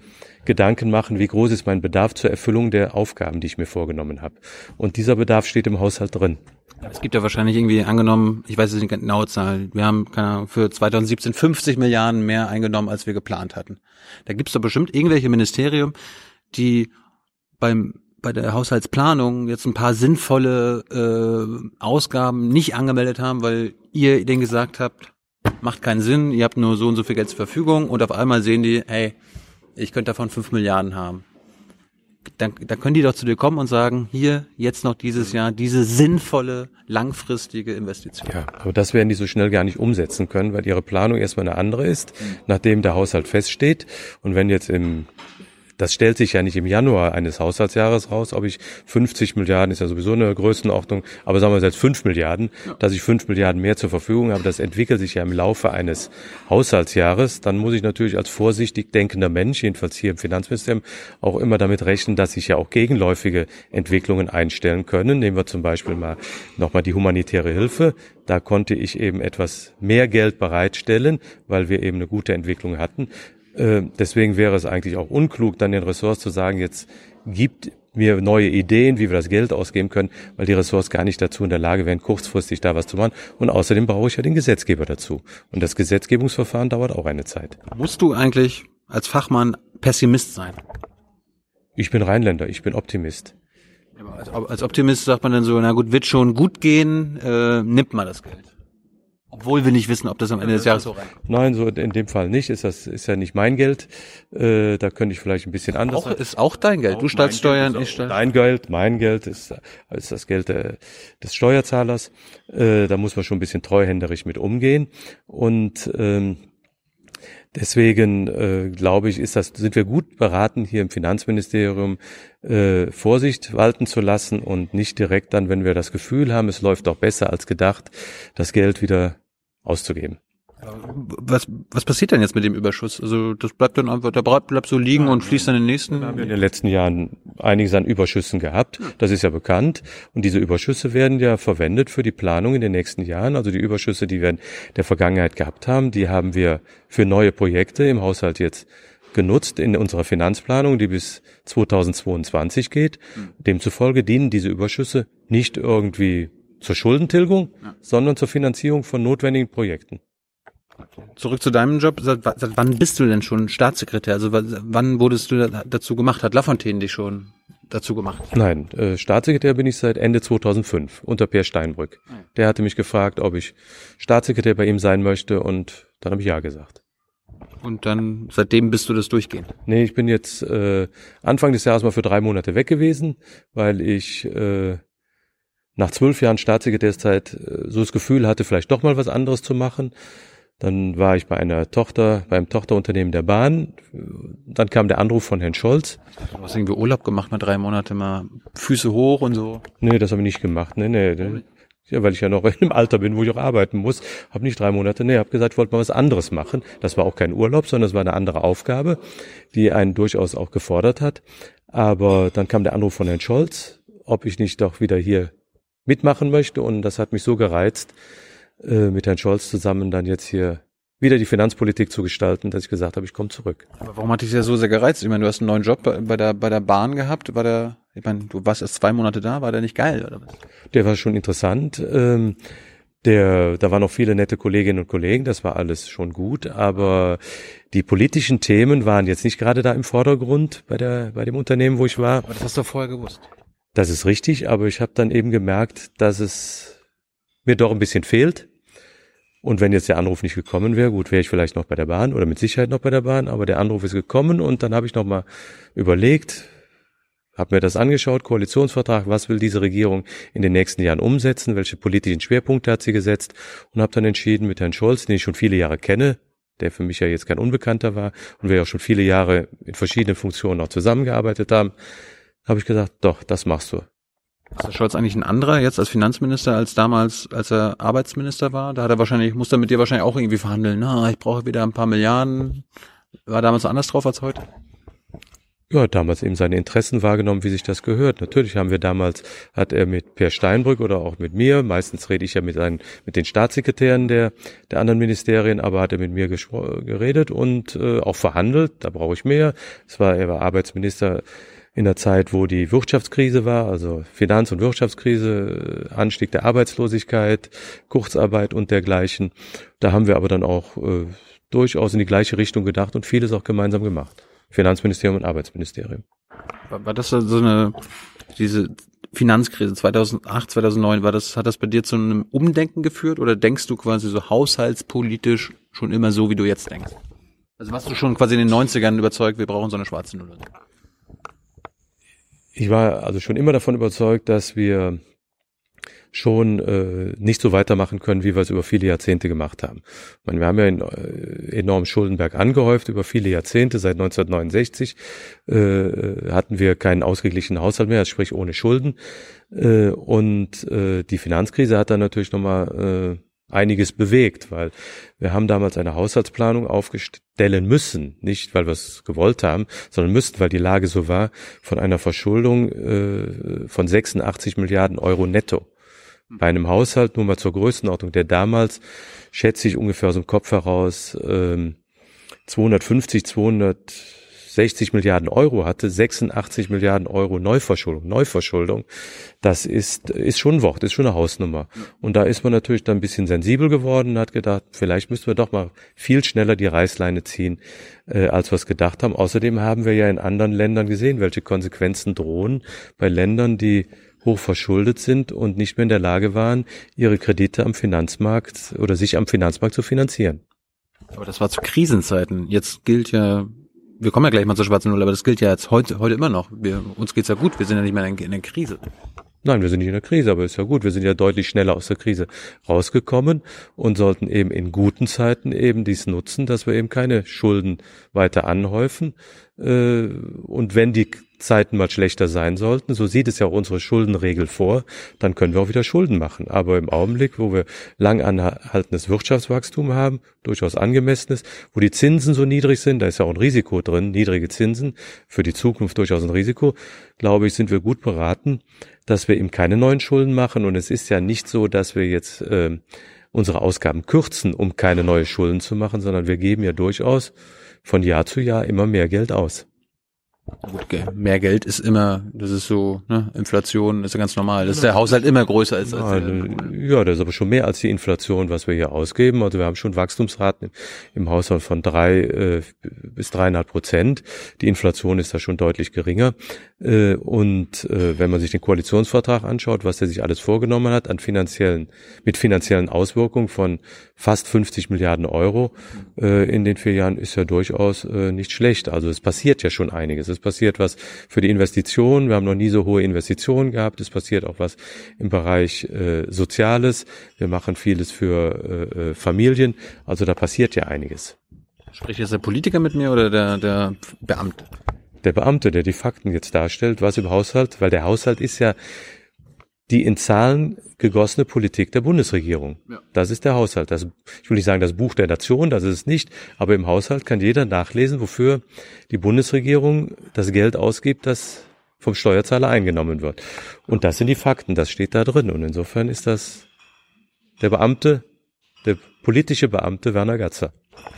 Gedanken machen, wie groß ist mein Bedarf zur Erfüllung der Aufgaben, die ich mir vorgenommen habe. Und dieser Bedarf steht im Haushalt drin. Es gibt ja wahrscheinlich irgendwie angenommen, ich weiß jetzt nicht genaue Zahl, wir haben keine Ahnung, für 2017 50 Milliarden mehr eingenommen, als wir geplant hatten. Da gibt es doch bestimmt irgendwelche Ministerien, die beim bei der Haushaltsplanung jetzt ein paar sinnvolle äh, Ausgaben nicht angemeldet haben, weil ihr denen gesagt habt, macht keinen Sinn, ihr habt nur so und so viel Geld zur Verfügung und auf einmal sehen die, hey, ich könnte davon fünf Milliarden haben. Dann, dann können die doch zu dir kommen und sagen, hier, jetzt noch dieses Jahr, diese sinnvolle, langfristige Investition. Ja, aber das werden die so schnell gar nicht umsetzen können, weil ihre Planung erstmal eine andere ist, nachdem der Haushalt feststeht. Und wenn jetzt im das stellt sich ja nicht im Januar eines Haushaltsjahres raus, ob ich 50 Milliarden, ist ja sowieso eine Größenordnung, aber sagen wir jetzt 5 Milliarden, dass ich 5 Milliarden mehr zur Verfügung habe, das entwickelt sich ja im Laufe eines Haushaltsjahres, dann muss ich natürlich als vorsichtig denkender Mensch, jedenfalls hier im Finanzministerium, auch immer damit rechnen, dass sich ja auch gegenläufige Entwicklungen einstellen können. Nehmen wir zum Beispiel mal nochmal die humanitäre Hilfe. Da konnte ich eben etwas mehr Geld bereitstellen, weil wir eben eine gute Entwicklung hatten. Äh, deswegen wäre es eigentlich auch unklug, dann den Ressorts zu sagen, jetzt gibt mir neue Ideen, wie wir das Geld ausgeben können, weil die Ressorts gar nicht dazu in der Lage wären, kurzfristig da was zu machen. Und außerdem brauche ich ja den Gesetzgeber dazu. Und das Gesetzgebungsverfahren dauert auch eine Zeit. Musst du eigentlich als Fachmann Pessimist sein? Ich bin Rheinländer, ich bin Optimist. als Optimist sagt man dann so, na gut, wird schon gut gehen, äh, nimmt mal das Geld. Obwohl wir nicht wissen, ob das am Ende des Jahres so rein. Nein, so in dem Fall nicht. Ist das ist ja nicht mein Geld. Äh, da könnte ich vielleicht ein bisschen anders. Auch, ist auch dein Geld. Du zahlst Steuern, ich zahle. Dein Geld, mein Geld ist, ist das Geld äh, des Steuerzahlers. Äh, da muss man schon ein bisschen treuhänderisch mit umgehen. Und ähm, Deswegen äh, glaube ich, ist das, sind wir gut beraten, hier im Finanzministerium äh, Vorsicht walten zu lassen und nicht direkt dann, wenn wir das Gefühl haben, es läuft doch besser als gedacht, das Geld wieder auszugeben. Was, was passiert denn jetzt mit dem Überschuss? Also das bleibt dann einfach, der bleibt so liegen und fließt dann in den nächsten. Wir haben in den letzten Jahren einiges an Überschüssen gehabt. Das ist ja bekannt. Und diese Überschüsse werden ja verwendet für die Planung in den nächsten Jahren. Also die Überschüsse, die wir in der Vergangenheit gehabt haben, die haben wir für neue Projekte im Haushalt jetzt genutzt in unserer Finanzplanung, die bis 2022 geht. Demzufolge dienen diese Überschüsse nicht irgendwie zur Schuldentilgung, ja. sondern zur Finanzierung von notwendigen Projekten. Zurück zu deinem Job. Seit, seit, wann bist du denn schon Staatssekretär? Also wann wurdest du dazu gemacht? Hat Lafontaine dich schon dazu gemacht? Nein, äh, Staatssekretär bin ich seit Ende 2005 unter Per Steinbrück. Ah, Der hatte mich gefragt, ob ich Staatssekretär bei ihm sein möchte und dann habe ich ja gesagt. Und dann seitdem bist du das durchgehend? Nee, ich bin jetzt äh, Anfang des Jahres mal für drei Monate weg gewesen, weil ich äh, nach zwölf Jahren Staatssekretärszeit äh, so das Gefühl hatte, vielleicht doch mal was anderes zu machen. Dann war ich bei einer Tochter, beim Tochterunternehmen der Bahn. Dann kam der Anruf von Herrn Scholz. Du hast irgendwie Urlaub gemacht, mal drei Monate mal Füße hoch und so. Nee, das habe ich nicht gemacht. Nee, nee. Ja, weil ich ja noch im Alter bin, wo ich auch arbeiten muss. Habe nicht drei Monate, nee, habe gesagt, ich wollte mal was anderes machen. Das war auch kein Urlaub, sondern es war eine andere Aufgabe, die einen durchaus auch gefordert hat. Aber dann kam der Anruf von Herrn Scholz, ob ich nicht doch wieder hier mitmachen möchte. Und das hat mich so gereizt, äh, mit Herrn Scholz zusammen dann jetzt hier wieder die Finanzpolitik zu gestalten, dass ich gesagt habe, ich komme zurück. Aber warum hat dich das so sehr gereizt? Ich meine, du hast einen neuen Job bei der, bei der Bahn gehabt, war der, ich meine, du warst erst zwei Monate da, war der nicht geil, oder was? Der war schon interessant. Ähm, der, da waren noch viele nette Kolleginnen und Kollegen, das war alles schon gut, aber die politischen Themen waren jetzt nicht gerade da im Vordergrund bei der, bei dem Unternehmen, wo ich war. Aber das hast du vorher gewusst. Das ist richtig, aber ich habe dann eben gemerkt, dass es mir doch ein bisschen fehlt. Und wenn jetzt der Anruf nicht gekommen wäre, gut, wäre ich vielleicht noch bei der Bahn oder mit Sicherheit noch bei der Bahn, aber der Anruf ist gekommen und dann habe ich nochmal überlegt, habe mir das angeschaut, Koalitionsvertrag, was will diese Regierung in den nächsten Jahren umsetzen, welche politischen Schwerpunkte hat sie gesetzt und habe dann entschieden mit Herrn Scholz, den ich schon viele Jahre kenne, der für mich ja jetzt kein Unbekannter war und wir ja auch schon viele Jahre in verschiedenen Funktionen auch zusammengearbeitet haben, habe ich gesagt, doch, das machst du. Ist Herr Scholz eigentlich ein anderer jetzt als Finanzminister als damals, als er Arbeitsminister war? Da hat er wahrscheinlich, muss er mit dir wahrscheinlich auch irgendwie verhandeln. Na, ich brauche wieder ein paar Milliarden. War damals anders drauf als heute? Ja, damals eben seine Interessen wahrgenommen, wie sich das gehört. Natürlich haben wir damals, hat er mit Per Steinbrück oder auch mit mir, meistens rede ich ja mit, seinen, mit den Staatssekretären der, der anderen Ministerien, aber hat er mit mir geredet und äh, auch verhandelt. Da brauche ich mehr. Es war, er war Arbeitsminister in der Zeit, wo die Wirtschaftskrise war, also Finanz- und Wirtschaftskrise, Anstieg der Arbeitslosigkeit, Kurzarbeit und dergleichen. Da haben wir aber dann auch äh, durchaus in die gleiche Richtung gedacht und vieles auch gemeinsam gemacht. Finanzministerium und Arbeitsministerium. War, war das so eine, diese Finanzkrise 2008, 2009, war das, hat das bei dir zu einem Umdenken geführt oder denkst du quasi so haushaltspolitisch schon immer so, wie du jetzt denkst? Also warst du schon quasi in den 90ern überzeugt, wir brauchen so eine schwarze Null? Ich war also schon immer davon überzeugt, dass wir schon äh, nicht so weitermachen können, wie wir es über viele Jahrzehnte gemacht haben. Ich meine, wir haben ja in, äh, enorm Schuldenberg angehäuft über viele Jahrzehnte. Seit 1969 äh, hatten wir keinen ausgeglichenen Haushalt mehr, sprich ohne Schulden. Äh, und äh, die Finanzkrise hat dann natürlich nochmal äh, einiges bewegt, weil wir haben damals eine Haushaltsplanung aufstellen müssen, nicht weil wir es gewollt haben, sondern müssten, weil die Lage so war, von einer Verschuldung äh, von 86 Milliarden Euro netto. Bei einem Haushalt, nur mal zur Größenordnung, der damals, schätze ich ungefähr aus dem Kopf heraus, ähm, 250, 260 Milliarden Euro hatte, 86 Milliarden Euro Neuverschuldung, Neuverschuldung, das ist, ist schon ein Wort, ist schon eine Hausnummer. Und da ist man natürlich dann ein bisschen sensibel geworden und hat gedacht, vielleicht müssen wir doch mal viel schneller die Reißleine ziehen, äh, als wir es gedacht haben. Außerdem haben wir ja in anderen Ländern gesehen, welche Konsequenzen drohen bei Ländern, die hoch verschuldet sind und nicht mehr in der Lage waren, ihre Kredite am Finanzmarkt oder sich am Finanzmarkt zu finanzieren. Aber das war zu Krisenzeiten. Jetzt gilt ja, wir kommen ja gleich mal zur schwarzen Null, aber das gilt ja jetzt heute, heute immer noch. Wir, uns geht's ja gut, wir sind ja nicht mehr in, in der Krise. Nein, wir sind nicht in der Krise, aber ist ja gut. Wir sind ja deutlich schneller aus der Krise rausgekommen und sollten eben in guten Zeiten eben dies nutzen, dass wir eben keine Schulden weiter anhäufen. Äh, und wenn die Zeiten mal schlechter sein sollten, so sieht es ja auch unsere Schuldenregel vor, dann können wir auch wieder Schulden machen. Aber im Augenblick, wo wir lang anhaltendes Wirtschaftswachstum haben, durchaus angemessenes, wo die Zinsen so niedrig sind, da ist ja auch ein Risiko drin, niedrige Zinsen, für die Zukunft durchaus ein Risiko, glaube ich, sind wir gut beraten, dass wir eben keine neuen Schulden machen. Und es ist ja nicht so, dass wir jetzt äh, unsere Ausgaben kürzen, um keine neuen Schulden zu machen, sondern wir geben ja durchaus von Jahr zu Jahr immer mehr Geld aus. Gut, mehr Geld ist immer, das ist so, ne, Inflation ist ja ganz normal, dass der Haushalt immer größer ist. Als ja, ja, das ist aber schon mehr als die Inflation, was wir hier ausgeben. Also wir haben schon Wachstumsraten im Haushalt von drei äh, bis dreieinhalb Prozent. Die Inflation ist da schon deutlich geringer. Äh, und äh, wenn man sich den Koalitionsvertrag anschaut, was er sich alles vorgenommen hat an finanziellen, mit finanziellen Auswirkungen von fast 50 Milliarden Euro äh, in den vier Jahren, ist ja durchaus äh, nicht schlecht. Also es passiert ja schon einiges es passiert was für die Investitionen. Wir haben noch nie so hohe Investitionen gehabt. Es passiert auch was im Bereich äh, Soziales. Wir machen vieles für äh, äh Familien. Also da passiert ja einiges. Spricht jetzt der Politiker mit mir oder der, der Beamte? Der Beamte, der die Fakten jetzt darstellt, was im Haushalt, weil der Haushalt ist ja die in Zahlen gegossene Politik der Bundesregierung. Ja. Das ist der Haushalt. Das, ich will nicht sagen das Buch der Nation, das ist es nicht, aber im Haushalt kann jeder nachlesen, wofür die Bundesregierung das Geld ausgibt, das vom Steuerzahler eingenommen wird. Und das sind die Fakten, das steht da drin. Und insofern ist das der Beamte, der politische Beamte Werner Gatzer.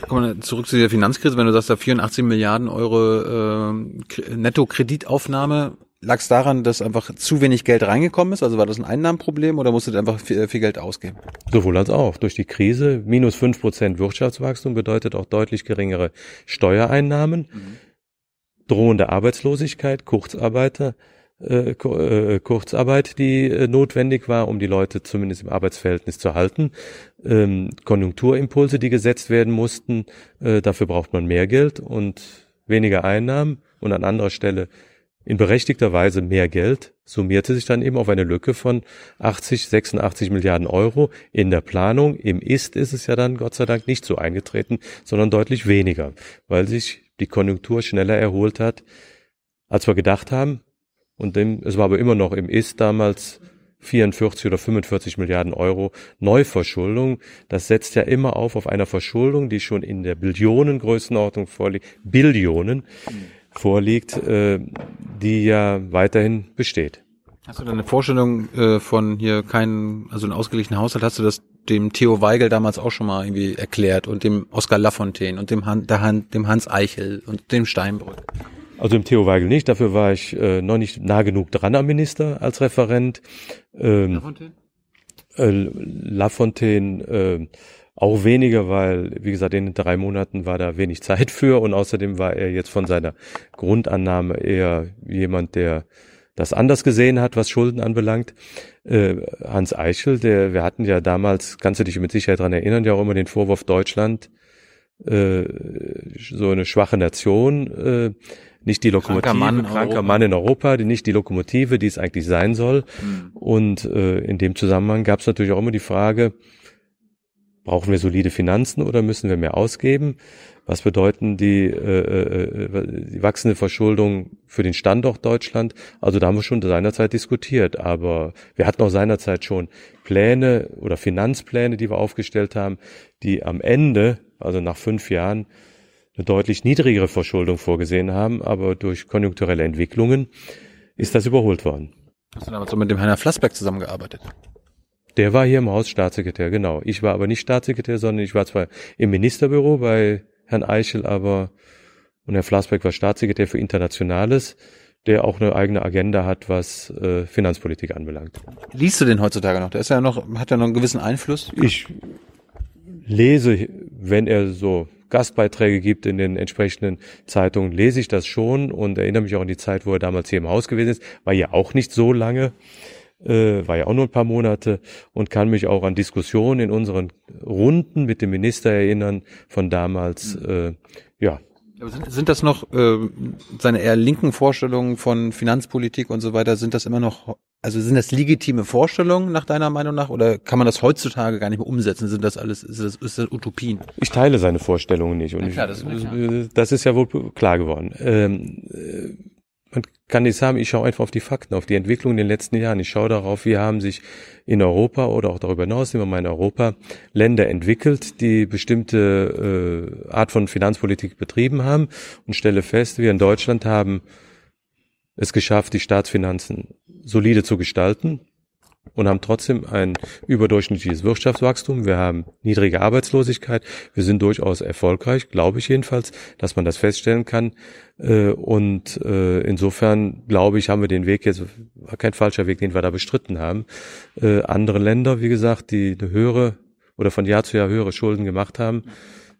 Kommen wir zurück zu der Finanzkrise, wenn du sagst, da 84 Milliarden Euro äh, Netto-Kreditaufnahme Lag es daran, dass einfach zu wenig Geld reingekommen ist? Also war das ein Einnahmenproblem oder musstet ihr einfach viel, viel, Geld ausgeben? Sowohl als auch. Durch die Krise minus fünf Prozent Wirtschaftswachstum bedeutet auch deutlich geringere Steuereinnahmen, mhm. drohende Arbeitslosigkeit, Kurzarbeiter, äh, äh, Kurzarbeit, die äh, notwendig war, um die Leute zumindest im Arbeitsverhältnis zu halten, ähm, Konjunkturimpulse, die gesetzt werden mussten, äh, dafür braucht man mehr Geld und weniger Einnahmen und an anderer Stelle in berechtigter Weise mehr Geld, summierte sich dann eben auf eine Lücke von 80, 86 Milliarden Euro in der Planung. Im Ist ist es ja dann Gott sei Dank nicht so eingetreten, sondern deutlich weniger, weil sich die Konjunktur schneller erholt hat, als wir gedacht haben. Und dem, es war aber immer noch im Ist damals 44 oder 45 Milliarden Euro Neuverschuldung. Das setzt ja immer auf auf einer Verschuldung, die schon in der Billionengrößenordnung vorliegt, Billionen vorliegt, äh, die ja weiterhin besteht. Hast du da eine Vorstellung äh, von hier keinen, also einen ausgeglichenen Haushalt, hast du das dem Theo Weigel damals auch schon mal irgendwie erklärt und dem Oskar Lafontaine und dem, Han, der Han, dem Hans Eichel und dem Steinbrück? Also im Theo Weigel nicht, dafür war ich äh, noch nicht nah genug dran am Minister als Referent. Ähm, Lafontaine? Äh, Lafontaine äh, auch weniger, weil, wie gesagt, in den drei Monaten war da wenig Zeit für und außerdem war er jetzt von seiner Grundannahme eher jemand, der das anders gesehen hat, was Schulden anbelangt. Äh, Hans Eichel, der, wir hatten ja damals, kannst du dich mit Sicherheit dran erinnern, ja auch immer den Vorwurf Deutschland, äh, so eine schwache Nation, äh, nicht die Lokomotive, kranker Mann, kranker Mann in Europa, die nicht die Lokomotive, die es eigentlich sein soll. Mhm. Und äh, in dem Zusammenhang gab es natürlich auch immer die Frage, brauchen wir solide Finanzen oder müssen wir mehr ausgeben? Was bedeuten die, äh, äh, äh, die wachsende Verschuldung für den Standort Deutschland? Also da haben wir schon seinerzeit diskutiert, aber wir hatten auch seinerzeit schon Pläne oder Finanzpläne, die wir aufgestellt haben, die am Ende, also nach fünf Jahren, eine deutlich niedrigere Verschuldung vorgesehen haben, aber durch konjunkturelle Entwicklungen ist das überholt worden. Hast du damals so mit dem Heiner Flassbeck zusammengearbeitet? Der war hier im Haus Staatssekretär, genau. Ich war aber nicht Staatssekretär, sondern ich war zwar im Ministerbüro bei Herrn Eichel, aber und Herr Flassbeck war Staatssekretär für Internationales, der auch eine eigene Agenda hat, was äh, Finanzpolitik anbelangt. Liest du den heutzutage noch? Der ist ja noch, hat ja noch einen gewissen Einfluss. Ich lese, wenn er so Gastbeiträge gibt in den entsprechenden Zeitungen, lese ich das schon und erinnere mich auch an die Zeit, wo er damals hier im Haus gewesen ist. War ja auch nicht so lange äh, war ja auch nur ein paar Monate und kann mich auch an Diskussionen in unseren Runden mit dem Minister erinnern von damals. Äh, ja. Sind, sind das noch äh, seine eher linken Vorstellungen von Finanzpolitik und so weiter? Sind das immer noch, also sind das legitime Vorstellungen nach deiner Meinung nach oder kann man das heutzutage gar nicht mehr umsetzen? Sind das alles, ist das, ist das Utopien? Ich teile seine Vorstellungen nicht und klar, das, ich, das, ist ja wohl klar geworden. Ähm, äh, man kann nicht sagen, ich schaue einfach auf die Fakten, auf die Entwicklung in den letzten Jahren. Ich schaue darauf, wie haben sich in Europa oder auch darüber hinaus, nehmen wir mal in Europa, Länder entwickelt, die bestimmte äh, Art von Finanzpolitik betrieben haben und stelle fest, wir in Deutschland haben es geschafft, die Staatsfinanzen solide zu gestalten, und haben trotzdem ein überdurchschnittliches Wirtschaftswachstum. Wir haben niedrige Arbeitslosigkeit. Wir sind durchaus erfolgreich, glaube ich jedenfalls, dass man das feststellen kann. Äh, und äh, insofern glaube ich, haben wir den Weg jetzt, war kein falscher Weg, den wir da bestritten haben. Äh, andere Länder, wie gesagt, die eine höhere oder von Jahr zu Jahr höhere Schulden gemacht haben,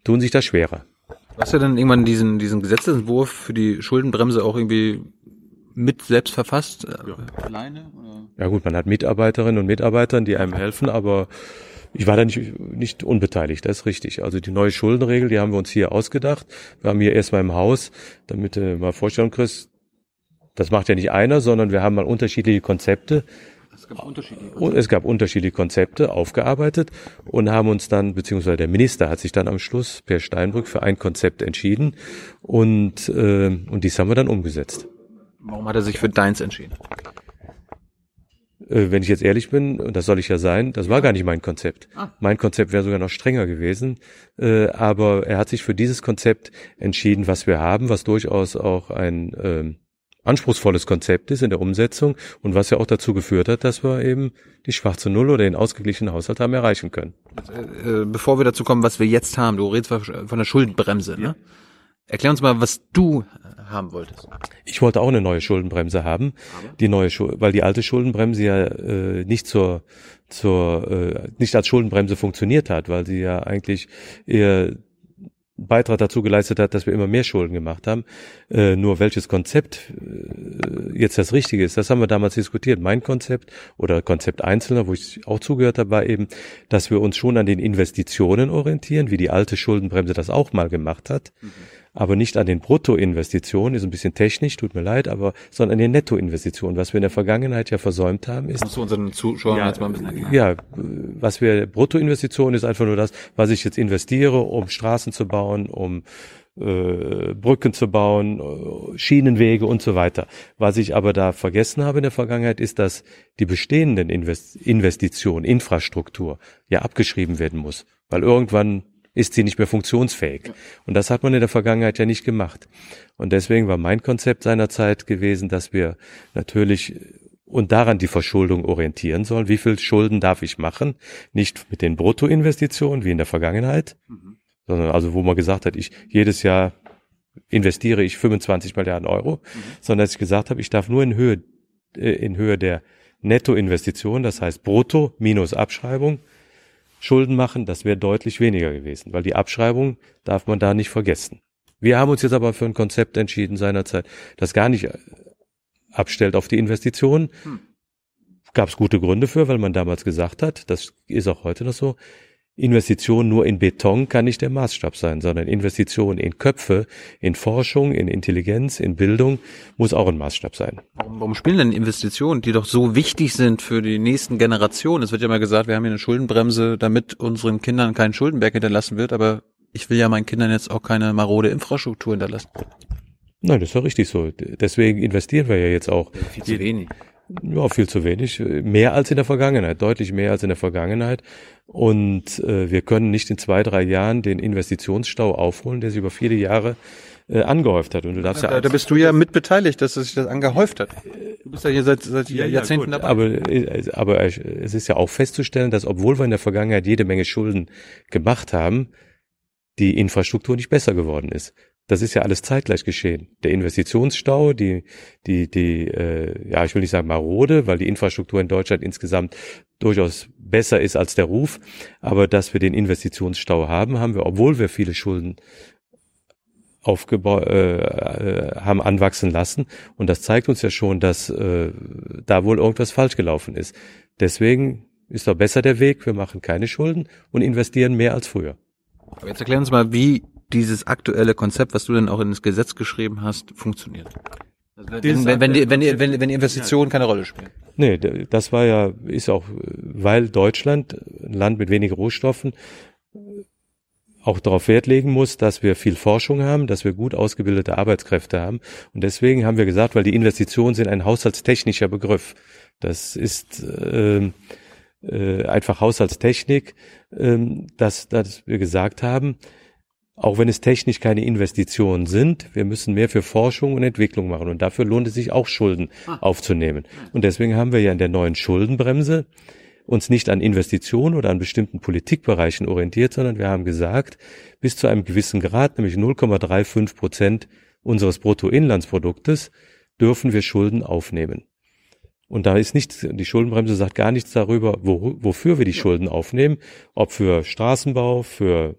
tun sich da schwerer. Du hast ja dann irgendwann diesen, diesen Gesetzesentwurf für die Schuldenbremse auch irgendwie mit selbst verfasst? Äh, ja. Alleine? Oder? Ja gut, man hat Mitarbeiterinnen und Mitarbeiter, die einem helfen, aber ich war da nicht, nicht unbeteiligt, das ist richtig. Also die neue Schuldenregel, die haben wir uns hier ausgedacht. Wir haben hier erstmal im Haus, damit du mal vorstellen kriegst, das macht ja nicht einer, sondern wir haben mal unterschiedliche Konzepte. Es gab unterschiedliche Konzepte. Es gab unterschiedliche Konzepte aufgearbeitet und haben uns dann, beziehungsweise der Minister hat sich dann am Schluss per Steinbrück für ein Konzept entschieden und, äh, und dies haben wir dann umgesetzt. Warum hat er sich für deins entschieden? Äh, wenn ich jetzt ehrlich bin, und das soll ich ja sein, das war gar nicht mein Konzept. Ah. Mein Konzept wäre sogar noch strenger gewesen. Äh, aber er hat sich für dieses Konzept entschieden, was wir haben, was durchaus auch ein ähm, anspruchsvolles Konzept ist in der Umsetzung und was ja auch dazu geführt hat, dass wir eben die schwarze Null oder den ausgeglichenen Haushalt haben erreichen können. Äh, bevor wir dazu kommen, was wir jetzt haben, du redest von der Schuldenbremse, ne? Erklär uns mal, was du haben wolltest. Ich wollte auch eine neue Schuldenbremse haben, Aber? die neue Schul weil die alte Schuldenbremse ja äh, nicht zur zur äh, nicht als Schuldenbremse funktioniert hat, weil sie ja eigentlich eher Beitrag dazu geleistet hat, dass wir immer mehr Schulden gemacht haben. Äh, nur welches Konzept äh, jetzt das Richtige ist, das haben wir damals diskutiert. Mein Konzept oder Konzept Einzelner, wo ich auch zugehört habe, war eben, dass wir uns schon an den Investitionen orientieren, wie die alte Schuldenbremse das auch mal gemacht hat. Mhm aber nicht an den Bruttoinvestitionen, ist ein bisschen technisch, tut mir leid, aber sondern an den Nettoinvestitionen. Was wir in der Vergangenheit ja versäumt haben, ist. Du unseren Zuschauern ja, jetzt mal ein bisschen erklären? Ja, was wir Bruttoinvestitionen ist einfach nur das, was ich jetzt investiere, um Straßen zu bauen, um äh, Brücken zu bauen, äh, Schienenwege und so weiter. Was ich aber da vergessen habe in der Vergangenheit, ist, dass die bestehenden Invest Investitionen, Infrastruktur, ja abgeschrieben werden muss, weil irgendwann ist sie nicht mehr funktionsfähig. Und das hat man in der Vergangenheit ja nicht gemacht. Und deswegen war mein Konzept seinerzeit gewesen, dass wir natürlich und daran die Verschuldung orientieren sollen. Wie viel Schulden darf ich machen? Nicht mit den Bruttoinvestitionen wie in der Vergangenheit, mhm sondern also wo man gesagt hat, ich jedes Jahr investiere ich 25 Milliarden Euro, mhm. sondern dass ich gesagt habe, ich darf nur in Höhe äh, in Höhe der Nettoinvestition, das heißt Brutto minus Abschreibung, Schulden machen, das wäre deutlich weniger gewesen, weil die Abschreibung darf man da nicht vergessen. Wir haben uns jetzt aber für ein Konzept entschieden seinerzeit, das gar nicht äh, abstellt auf die Investitionen. Hm. Gab es gute Gründe für, weil man damals gesagt hat, das ist auch heute noch so, Investition nur in Beton kann nicht der Maßstab sein, sondern Investition in Köpfe, in Forschung, in Intelligenz, in Bildung muss auch ein Maßstab sein. Warum, warum spielen denn Investitionen, die doch so wichtig sind für die nächsten Generationen? Es wird ja mal gesagt, wir haben hier eine Schuldenbremse, damit unseren Kindern kein Schuldenberg hinterlassen wird, aber ich will ja meinen Kindern jetzt auch keine marode Infrastruktur hinterlassen. Nein, das ist doch richtig so. Deswegen investieren wir ja jetzt auch. Viel zu wenig. Ja, viel zu wenig. Mehr als in der Vergangenheit, deutlich mehr als in der Vergangenheit. Und äh, wir können nicht in zwei, drei Jahren den Investitionsstau aufholen, der sich über viele Jahre äh, angehäuft hat. Und du darfst ja, ja da bist du ja mitbeteiligt, dass sich das angehäuft hat. Du bist ja hier seit, seit ja, Jahrzehnten ja, dabei. Aber, äh, aber es ist ja auch festzustellen, dass obwohl wir in der Vergangenheit jede Menge Schulden gemacht haben, die Infrastruktur nicht besser geworden ist. Das ist ja alles zeitgleich geschehen. Der Investitionsstau, die, die, die, äh, ja, ich will nicht sagen marode, weil die Infrastruktur in Deutschland insgesamt durchaus besser ist als der Ruf. Aber dass wir den Investitionsstau haben, haben wir, obwohl wir viele Schulden aufgebaut äh, haben anwachsen lassen. Und das zeigt uns ja schon, dass äh, da wohl irgendwas falsch gelaufen ist. Deswegen ist doch besser der Weg. Wir machen keine Schulden und investieren mehr als früher. Aber jetzt erklären uns mal, wie dieses aktuelle Konzept, was du denn auch in das Gesetz geschrieben hast, funktioniert. Also wenn, wenn, wenn, die, wenn, die, wenn, wenn die Investitionen keine Rolle spielen. Nee, das war ja, ist auch, weil Deutschland, ein Land mit weniger Rohstoffen, auch darauf Wert legen muss, dass wir viel Forschung haben, dass wir gut ausgebildete Arbeitskräfte haben. Und deswegen haben wir gesagt, weil die Investitionen sind ein haushaltstechnischer Begriff. Das ist äh, äh, einfach Haushaltstechnik, äh, dass, dass wir gesagt haben, auch wenn es technisch keine Investitionen sind, wir müssen mehr für Forschung und Entwicklung machen und dafür lohnt es sich auch Schulden ah. aufzunehmen. Und deswegen haben wir ja in der neuen Schuldenbremse uns nicht an Investitionen oder an bestimmten Politikbereichen orientiert, sondern wir haben gesagt, bis zu einem gewissen Grad, nämlich 0,35 Prozent unseres Bruttoinlandsproduktes, dürfen wir Schulden aufnehmen. Und da ist nichts, die Schuldenbremse sagt gar nichts darüber, wo, wofür wir die Schulden aufnehmen, ob für Straßenbau, für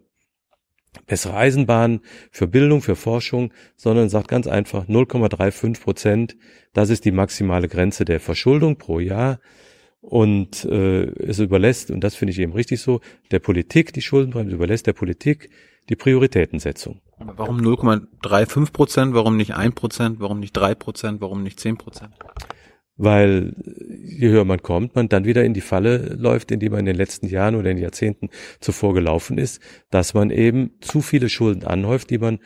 bessere Eisenbahnen, für Bildung, für Forschung, sondern sagt ganz einfach 0,35 Prozent, das ist die maximale Grenze der Verschuldung pro Jahr. Und äh, es überlässt, und das finde ich eben richtig so, der Politik, die Schuldenbremse überlässt der Politik die Prioritätensetzung. Warum 0,35 Prozent? Warum nicht 1 Prozent? Warum nicht 3 Prozent? Warum nicht 10 Prozent? Weil je höher man kommt, man dann wieder in die Falle läuft, in die man in den letzten Jahren oder in den Jahrzehnten zuvor gelaufen ist, dass man eben zu viele Schulden anhäuft, die man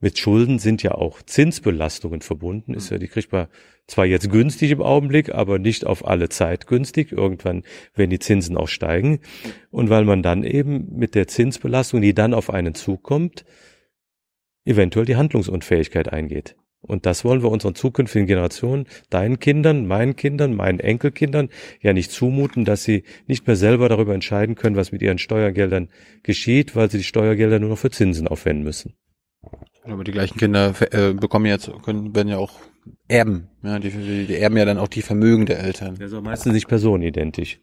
mit Schulden sind ja auch Zinsbelastungen verbunden. Ist ja, die kriegt man zwar jetzt günstig im Augenblick, aber nicht auf alle Zeit günstig. Irgendwann werden die Zinsen auch steigen. Und weil man dann eben mit der Zinsbelastung, die dann auf einen zukommt, eventuell die Handlungsunfähigkeit eingeht. Und das wollen wir unseren zukünftigen Generationen, deinen Kindern, meinen Kindern, meinen Enkelkindern ja nicht zumuten, dass sie nicht mehr selber darüber entscheiden können, was mit ihren Steuergeldern geschieht, weil sie die Steuergelder nur noch für Zinsen aufwenden müssen. Aber die gleichen Kinder äh, bekommen jetzt, können, werden ja auch erben. Ja, die, die erben ja dann auch die Vermögen der Eltern. Das ist auch meistens nicht personenidentisch.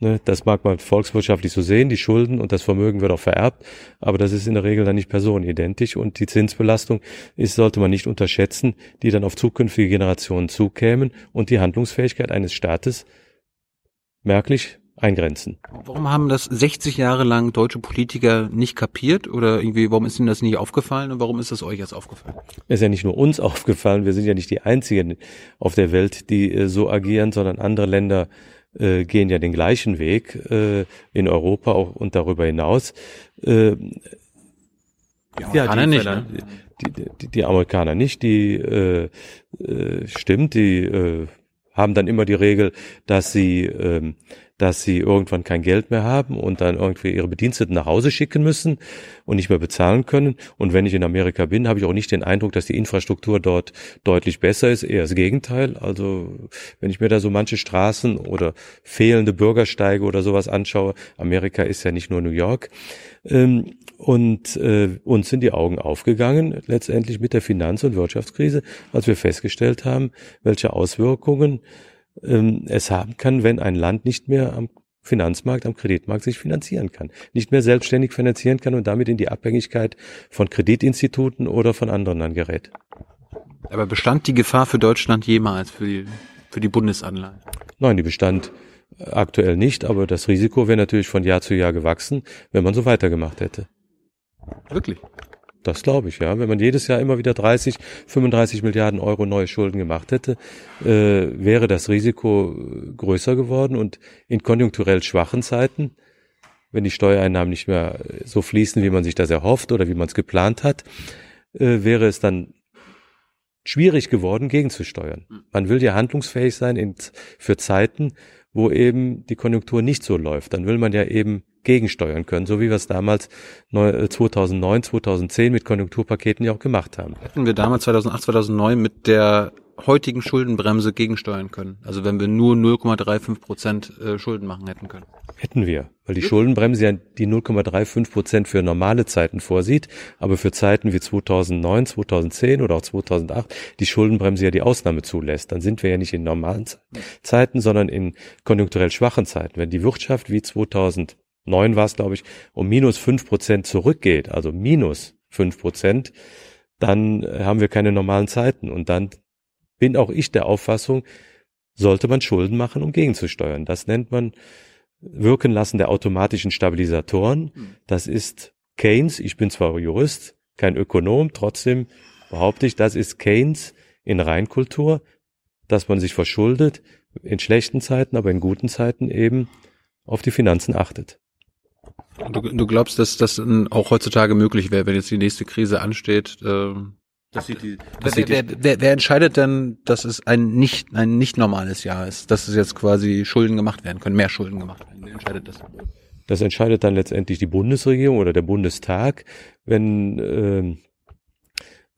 Ne, das mag man volkswirtschaftlich so sehen, die Schulden und das Vermögen wird auch vererbt, aber das ist in der Regel dann nicht personenidentisch und die Zinsbelastung ist, sollte man nicht unterschätzen, die dann auf zukünftige Generationen zukämen und die Handlungsfähigkeit eines Staates merklich eingrenzen. Warum haben das 60 Jahre lang deutsche Politiker nicht kapiert oder irgendwie, warum ist ihnen das nicht aufgefallen und warum ist das euch jetzt aufgefallen? Es ist ja nicht nur uns aufgefallen, wir sind ja nicht die einzigen auf der Welt, die äh, so agieren, sondern andere Länder äh, gehen ja den gleichen Weg äh, in Europa auch und darüber hinaus. Äh, Die Amerikaner nicht, Verla- ne? die, die, die Amerikaner nicht, die äh, äh, stimmt, die äh, haben dann immer die Regel, dass sie, ähm, dass sie irgendwann kein Geld mehr haben und dann irgendwie ihre Bediensteten nach Hause schicken müssen und nicht mehr bezahlen können. Und wenn ich in Amerika bin, habe ich auch nicht den Eindruck, dass die Infrastruktur dort deutlich besser ist, eher das Gegenteil. Also wenn ich mir da so manche Straßen oder fehlende Bürgersteige oder sowas anschaue, Amerika ist ja nicht nur New York. Ähm, und äh, uns sind die Augen aufgegangen, letztendlich mit der Finanz- und Wirtschaftskrise, als wir festgestellt haben, welche Auswirkungen ähm, es haben kann, wenn ein Land nicht mehr am Finanzmarkt, am Kreditmarkt sich finanzieren kann, nicht mehr selbstständig finanzieren kann und damit in die Abhängigkeit von Kreditinstituten oder von anderen dann gerät. Aber bestand die Gefahr für Deutschland jemals für die, für die Bundesanleihen? Nein, die bestand aktuell nicht, aber das Risiko wäre natürlich von Jahr zu Jahr gewachsen, wenn man so weitergemacht hätte. Wirklich? Das glaube ich, ja. Wenn man jedes Jahr immer wieder 30, 35 Milliarden Euro neue Schulden gemacht hätte, äh, wäre das Risiko äh, größer geworden und in konjunkturell schwachen Zeiten, wenn die Steuereinnahmen nicht mehr äh, so fließen, wie man sich das erhofft oder wie man es geplant hat, äh, wäre es dann schwierig geworden, gegenzusteuern. Man will ja handlungsfähig sein in, für Zeiten, wo eben die Konjunktur nicht so läuft. Dann will man ja eben gegensteuern können, so wie wir es damals neu- äh, 2009, 2010 mit Konjunkturpaketen ja auch gemacht haben. Hätten wir damals 2008, 2009 mit der heutigen Schuldenbremse gegensteuern können? Also wenn wir nur 0,35 Prozent äh, Schulden machen hätten können. Hätten wir, weil die Schuldenbremse ja die 0,35 Prozent für normale Zeiten vorsieht, aber für Zeiten wie 2009, 2010 oder auch 2008 die Schuldenbremse ja die Ausnahme zulässt. Dann sind wir ja nicht in normalen Ze- Zeiten, sondern in konjunkturell schwachen Zeiten. Wenn die Wirtschaft wie 2009 war es, glaube ich, um minus 5 Prozent zurückgeht, also minus 5 Prozent, dann äh, haben wir keine normalen Zeiten. Und dann bin auch ich der Auffassung, sollte man Schulden machen, um gegenzusteuern. Das nennt man Wirken lassen der automatischen Stabilisatoren. Das ist Keynes. Ich bin zwar Jurist, kein Ökonom, trotzdem behaupte ich, das ist Keynes in Reinkultur, dass man sich verschuldet in schlechten Zeiten, aber in guten Zeiten eben auf die Finanzen achtet. Du, du glaubst, dass das auch heutzutage möglich wäre, wenn jetzt die nächste Krise ansteht? ähm, Das sieht die, wer, wer, wer, wer entscheidet denn, dass es ein nicht ein nicht normales Jahr ist, dass es jetzt quasi Schulden gemacht werden können, mehr Schulden gemacht werden? Wer entscheidet das? Das entscheidet dann letztendlich die Bundesregierung oder der Bundestag, wenn, ähm,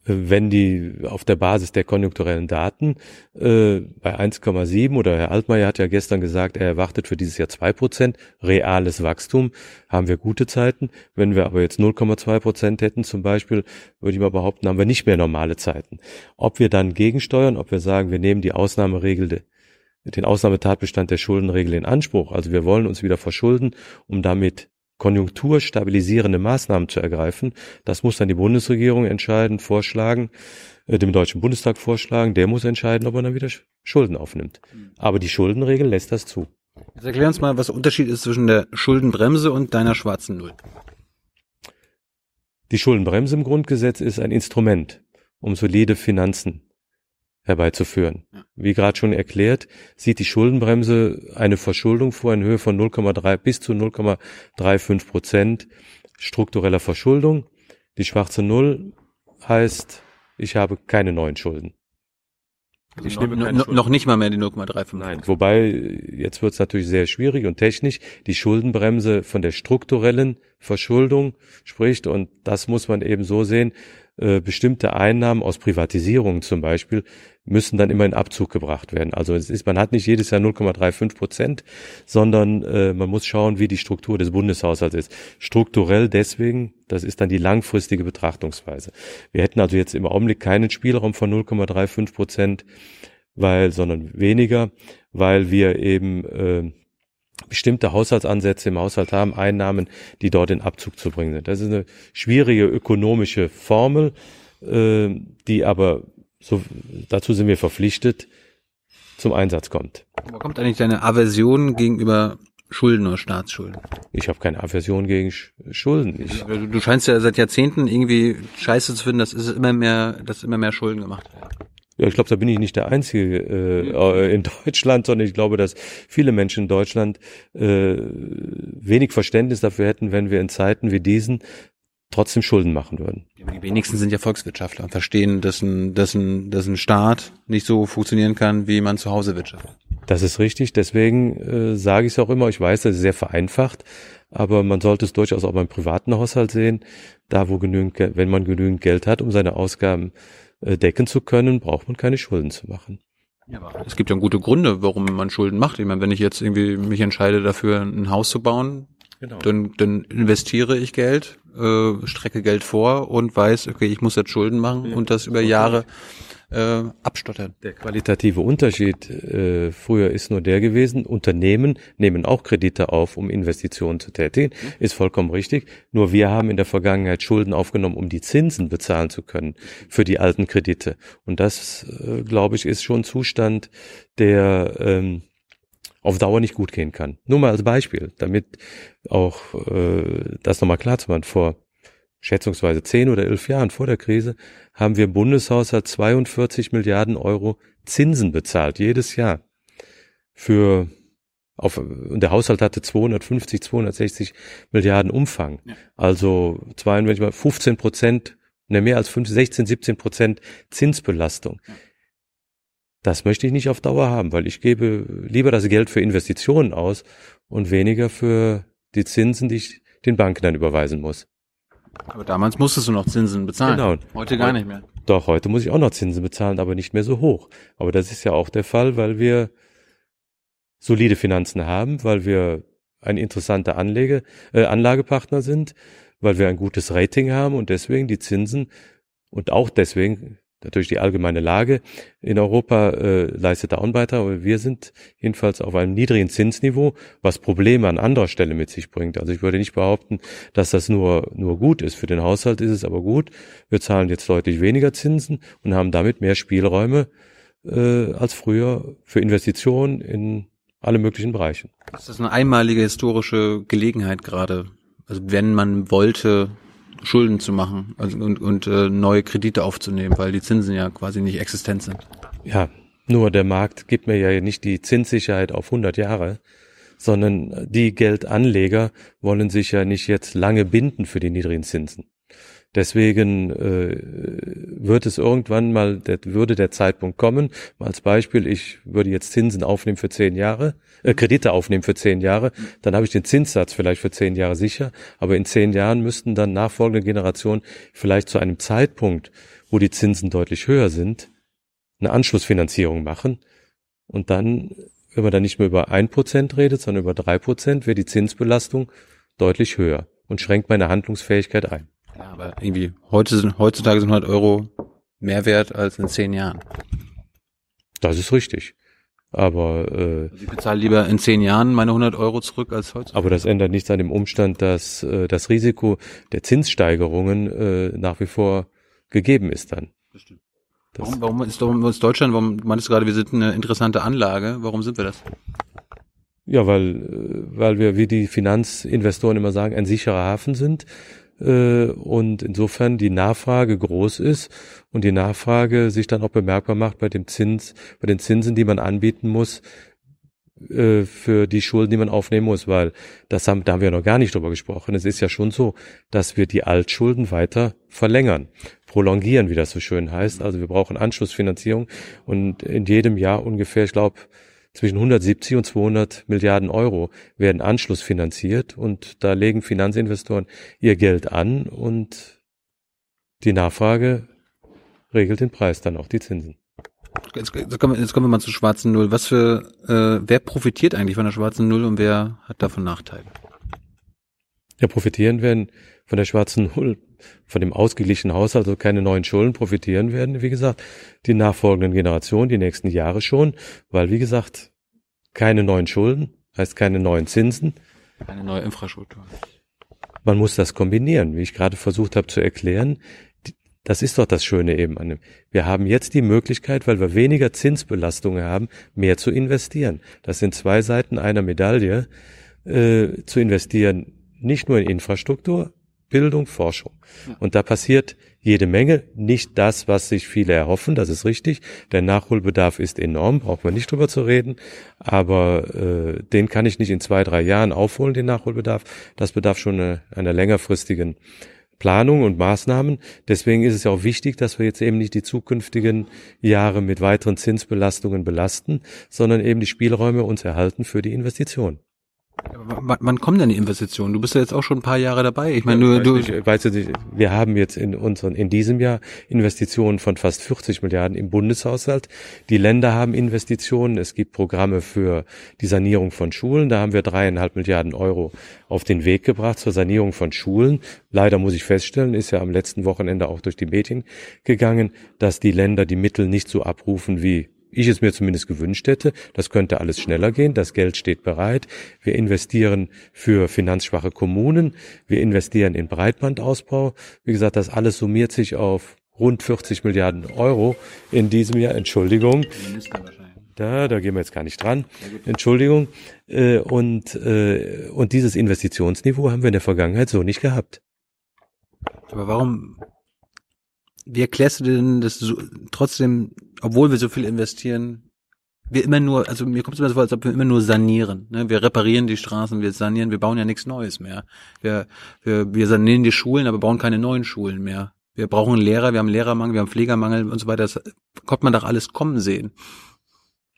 wenn die auf der Basis der konjunkturellen Daten äh, bei 1,7 oder Herr Altmaier hat ja gestern gesagt, er erwartet für dieses Jahr zwei Prozent reales Wachstum, haben wir gute Zeiten. Wenn wir aber jetzt 0,2 Prozent hätten zum Beispiel, würde ich mal behaupten, haben wir nicht mehr normale Zeiten. Ob wir dann gegensteuern, ob wir sagen, wir nehmen die Ausnahmeregel de, den Ausnahmetatbestand der Schuldenregel in Anspruch. Also wir wollen uns wieder verschulden, um damit konjunkturstabilisierende Maßnahmen zu ergreifen. Das muss dann die Bundesregierung entscheiden, vorschlagen, äh, dem Deutschen Bundestag vorschlagen. Der muss entscheiden, ob er dann wieder Sch- Schulden aufnimmt. Aber die Schuldenregel lässt das zu. Jetzt erklär uns mal, was der Unterschied ist zwischen der Schuldenbremse und deiner schwarzen Null. Die Schuldenbremse im Grundgesetz ist ein Instrument, um solide Finanzen herbeizuführen. Wie gerade schon erklärt, sieht die Schuldenbremse eine Verschuldung vor in Höhe von 0,3 bis zu 0,35 Prozent struktureller Verschuldung. Die schwarze Null heißt, ich habe keine neuen Schulden. Ich nehme no, noch nicht mal mehr die 0,35. Nein. Wobei, jetzt wird es natürlich sehr schwierig und technisch, die Schuldenbremse von der strukturellen Verschuldung spricht und das muss man eben so sehen, äh, bestimmte Einnahmen aus Privatisierungen zum Beispiel müssen dann immer in Abzug gebracht werden. Also es ist, man hat nicht jedes Jahr 0,35 Prozent, sondern äh, man muss schauen, wie die Struktur des Bundeshaushalts ist. Strukturell deswegen, das ist dann die langfristige Betrachtungsweise. Wir hätten also jetzt im Augenblick keinen Spielraum von 0,35 Prozent, weil, sondern weniger, weil wir eben äh, bestimmte Haushaltsansätze im Haushalt haben, Einnahmen, die dort in Abzug zu bringen sind. Das ist eine schwierige ökonomische Formel, äh, die aber so, dazu sind wir verpflichtet, zum Einsatz kommt. Wo kommt eigentlich deine Aversion gegenüber Schulden oder Staatsschulden? Ich habe keine Aversion gegen Sch Schulden. Ich, Du, du scheinst ja seit Jahrzehnten irgendwie scheiße zu finden, dass es immer mehr, dass immer mehr Schulden gemacht werden. Ja, ich glaube, da bin ich nicht der Einzige äh, in Deutschland, sondern ich glaube, dass viele Menschen in Deutschland äh, wenig Verständnis dafür hätten, wenn wir in Zeiten wie diesen trotzdem Schulden machen würden. Die wenigsten sind ja Volkswirtschaftler und verstehen, dass ein, dass ein, dass ein Staat nicht so funktionieren kann, wie man zu Hause wirtschaftet. Das ist richtig. Deswegen äh, sage ich es auch immer. Ich weiß, das ist sehr vereinfacht, aber man sollte es durchaus auch beim privaten Haushalt sehen. Da, wo genügend, Ge- wenn man genügend Geld hat, um seine Ausgaben äh, decken zu können, braucht man keine Schulden zu machen. Ja, aber es gibt ja gute Gründe, warum man Schulden macht. Ich meine, wenn ich jetzt irgendwie mich entscheide, dafür ein Haus zu bauen, Genau. dann, dann investiere ich Geld, äh, strecke Geld vor und weiß, okay, ich muss jetzt Schulden machen und das über Jahre äh, abstottern. Der qualitative Unterschied äh, früher ist nur der gewesen, Unternehmen nehmen auch Kredite auf, um Investitionen zu tätigen, ist vollkommen richtig. Nur wir haben in der Vergangenheit Schulden aufgenommen, um die Zinsen bezahlen zu können für die alten Kredite. Und das, äh, glaube ich, ist schon ein Zustand, der ähm, auf Dauer nicht gut gehen kann. Nur mal als Beispiel, damit auch äh, das nochmal klar zu machen. Vor schätzungsweise zehn oder elf Jahren vor der Krise haben wir im Bundeshaushalt 42 Milliarden Euro Zinsen bezahlt, jedes Jahr. Für auf, und der Haushalt hatte 250, 260 Milliarden Umfang. Ja. Also 22, mal 15 Prozent, ne, mehr als 15, 16, 17 Prozent Zinsbelastung. Das möchte ich nicht auf Dauer haben, weil ich gebe lieber das Geld für Investitionen aus und weniger für die Zinsen, die ich den Banken dann überweisen muss. Aber damals musstest du noch Zinsen bezahlen. Genau. Heute gar nicht mehr. Doch, heute muss ich auch noch Zinsen bezahlen, aber nicht mehr so hoch. Aber das ist ja auch der Fall, weil wir solide Finanzen haben, weil wir ein interessanter Anlege, äh, Anlagepartner sind, weil wir ein gutes Rating haben und deswegen die Zinsen und auch deswegen natürlich die allgemeine Lage in Europa äh, leistet da auch einen Beitrag, aber wir sind jedenfalls auf einem niedrigen Zinsniveau, was Probleme an anderer Stelle mit sich bringt. Also ich würde nicht behaupten, dass das nur, nur gut ist. Für den Haushalt ist es aber gut. Wir zahlen jetzt deutlich weniger Zinsen und haben damit mehr Spielräume äh, als früher für Investitionen in alle möglichen Bereichen. Das ist eine einmalige historische Gelegenheit gerade. Also wenn man wollte, Schulden zu machen also und, und äh, neue Kredite aufzunehmen, weil die Zinsen ja quasi nicht existent sind. Ja, nur der Markt gibt mir ja nicht die Zinssicherheit auf 100 Jahre, sondern die Geldanleger wollen sich ja nicht jetzt lange binden für die niedrigen Zinsen. Deswegen äh, wird es irgendwann mal, der, würde der Zeitpunkt kommen, als Beispiel, ich würde jetzt Zinsen aufnehmen für zehn Jahre, äh, Kredite aufnehmen für zehn Jahre, dann habe ich den Zinssatz vielleicht für zehn Jahre sicher, aber in zehn Jahren müssten dann nachfolgende Generationen vielleicht zu einem Zeitpunkt, wo die Zinsen deutlich höher sind, eine Anschlussfinanzierung machen. Und dann, wenn man dann nicht mehr über ein Prozent redet, sondern über drei Prozent, wäre die Zinsbelastung deutlich höher und schränkt meine Handlungsfähigkeit ein. Ja, aber irgendwie heute sind, heutzutage sind 100 Euro mehr wert als in zehn Jahren. Das ist richtig. Aber, äh, Also ich bezahle lieber in zehn Jahren meine 100 Euro zurück als heute. aber das ändert nichts an dem Umstand, dass äh, das Risiko der Zinssteigerungen äh, nach wie vor gegeben ist dann. Bestimmt. Das, Warum, warum ist, warum ist Deutschland, warum du meintest du gerade, wir sind eine interessante Anlage, warum sind wir das? Ja, weil, äh, weil wir, wie die Finanzinvestoren immer sagen, ein sicherer Hafen sind und insofern die Nachfrage groß ist und die Nachfrage sich dann auch bemerkbar macht bei dem Zins, bei den Zinsen, die man anbieten muss äh, für die Schulden, die man aufnehmen muss, weil das haben, da haben wir noch gar nicht drüber gesprochen. Es ist ja schon so, dass wir die Altschulden weiter verlängern, prolongieren, wie das so schön heißt. Also wir brauchen Anschlussfinanzierung und in jedem Jahr ungefähr, ich glaube, zwischen 170 und 200 Milliarden Euro werden anschlussfinanziert und da legen Finanzinvestoren ihr Geld an und die Nachfrage regelt den Preis, dann auch die Zinsen. Jetzt, jetzt, kommen wir, jetzt kommen wir mal zur schwarzen Null. Was für, äh, wer profitiert eigentlich von der schwarzen Null und wer hat davon Nachteile? Ja, profitieren werden von der schwarzen Null, von dem ausgeglichenen Haushalt, also keine neuen Schulden profitieren werden, wie gesagt, die nachfolgenden Generationen, die nächsten Jahre schon, weil, wie gesagt, keine neuen Schulden, heißt keine neuen Zinsen. Eine neue Infrastruktur. Man muss das kombinieren, wie ich gerade versucht habe zu erklären. Das ist doch das Schöne eben an dem. Wir haben jetzt die Möglichkeit, weil wir weniger Zinsbelastungen haben, mehr zu investieren. Das sind zwei Seiten einer Medaille. äh, zu investieren, nicht nur in Infrastruktur, Bildung, Forschung. Und da passiert jede Menge, nicht das, was sich viele erhoffen, das ist richtig. Der Nachholbedarf ist enorm, braucht man nicht drüber zu reden, aber äh, den kann ich nicht in zwei, drei Jahren aufholen, den Nachholbedarf. Das bedarf schon eine, einer längerfristigen Planung und Maßnahmen. Deswegen ist es ja auch wichtig, dass wir jetzt eben nicht die zukünftigen Jahre mit weiteren Zinsbelastungen belasten, sondern eben die Spielräume uns erhalten für die Investition. W wann kommen denn die Investitionen? Du bist ja jetzt auch schon ein paar Jahre dabei. Ich meine, du, du weißt du, wir haben jetzt in unseren in diesem Jahr Investitionen von fast 40 Milliarden im Bundeshaushalt. Die Länder haben Investitionen. Es gibt Programme für die Sanierung von Schulen. Da haben wir dreieinhalb Milliarden Euro auf den Weg gebracht zur Sanierung von Schulen. Leider muss ich feststellen, ist ja am letzten Wochenende auch durch die Medien gegangen, dass die Länder die Mittel nicht so abrufen wie ich es mir zumindest gewünscht hätte. Das könnte alles schneller gehen. Das Geld steht bereit. Wir investieren für finanzschwache Kommunen. Wir investieren in Breitbandausbau. Wie gesagt, das alles summiert sich auf rund 40 Milliarden Euro in diesem Jahr. Entschuldigung. Da, da gehen wir jetzt gar nicht dran. Entschuldigung. Äh, und, äh, und dieses Investitionsniveau haben wir in der Vergangenheit so nicht gehabt. Aber warum, wie erklärst du denn das so, trotzdem, obwohl wir so viel investieren, wir immer nur, also mir kommt es immer so vor, als ob wir immer nur sanieren. Ne? Wir reparieren die Straßen, wir sanieren, wir bauen ja nichts Neues mehr. Wir, wir, wir sanieren die Schulen, aber bauen keine neuen Schulen mehr. Wir brauchen Lehrer, wir haben Lehrermangel, wir haben Pflegermangel und so weiter. Das konnte man doch alles kommen sehen.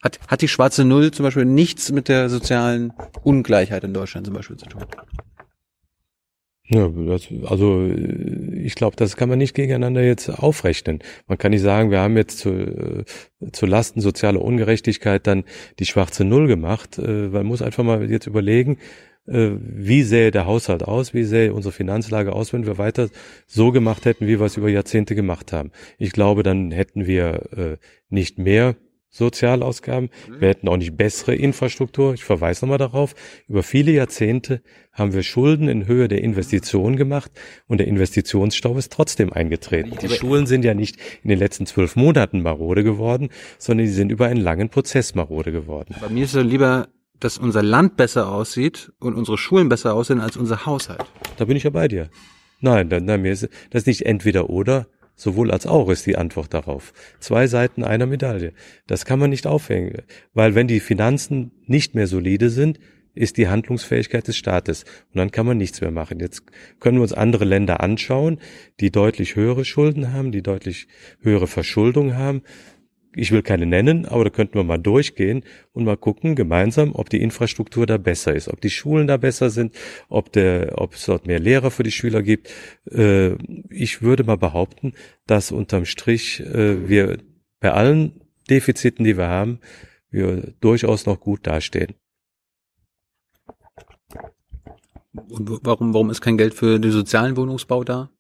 Hat, hat die schwarze Null zum Beispiel nichts mit der sozialen Ungleichheit in Deutschland zum Beispiel zu tun? Ja, das, also ich glaube, das kann man nicht gegeneinander jetzt aufrechnen. Man kann nicht sagen, wir haben jetzt zu, äh, zu Lasten sozialer Ungerechtigkeit dann die schwarze Null gemacht. Äh, man muss einfach mal jetzt überlegen, äh, wie sähe der Haushalt aus, wie sähe unsere Finanzlage aus, wenn wir weiter so gemacht hätten, wie wir es über Jahrzehnte gemacht haben. Ich glaube, dann hätten wir nicht mehr Sozialausgaben. Mhm. Wir hätten auch nicht bessere Infrastruktur. Ich verweise nochmal darauf. Über viele Jahrzehnte haben wir Schulden in Höhe der Investitionen gemacht und der Investitionsstau ist trotzdem eingetreten. Die Schulen sind ja nicht in den letzten zwölf Monaten marode geworden, sondern die sind über einen langen Prozess marode geworden. Bei mir ist es lieber, dass unser Land besser aussieht und unsere Schulen besser aussehen als unser Haushalt. Da bin ich ja bei dir. Nein, dann, dann mir ist das ist nicht entweder oder, Sowohl als auch ist die Antwort darauf. Zwei Seiten einer Medaille. Das kann man nicht aufhängen, weil wenn die Finanzen nicht mehr solide sind, ist die Handlungsfähigkeit des Staates. Und dann kann man nichts mehr machen. Jetzt können wir uns andere Länder anschauen, die deutlich höhere Schulden haben, die deutlich höhere Verschuldung haben ich will keine nennen, aber da könnten wir mal durchgehen und mal gucken gemeinsam, ob die Infrastruktur da besser ist, ob die Schulen da besser sind, ob der, ob es dort mehr Lehrer für die Schüler gibt. Äh, ich würde mal behaupten, dass unterm Strich äh, wir bei allen Defiziten, die wir haben, wir durchaus noch gut dastehen. Und warum, warum ist kein Geld für den sozialen Wohnungsbau da?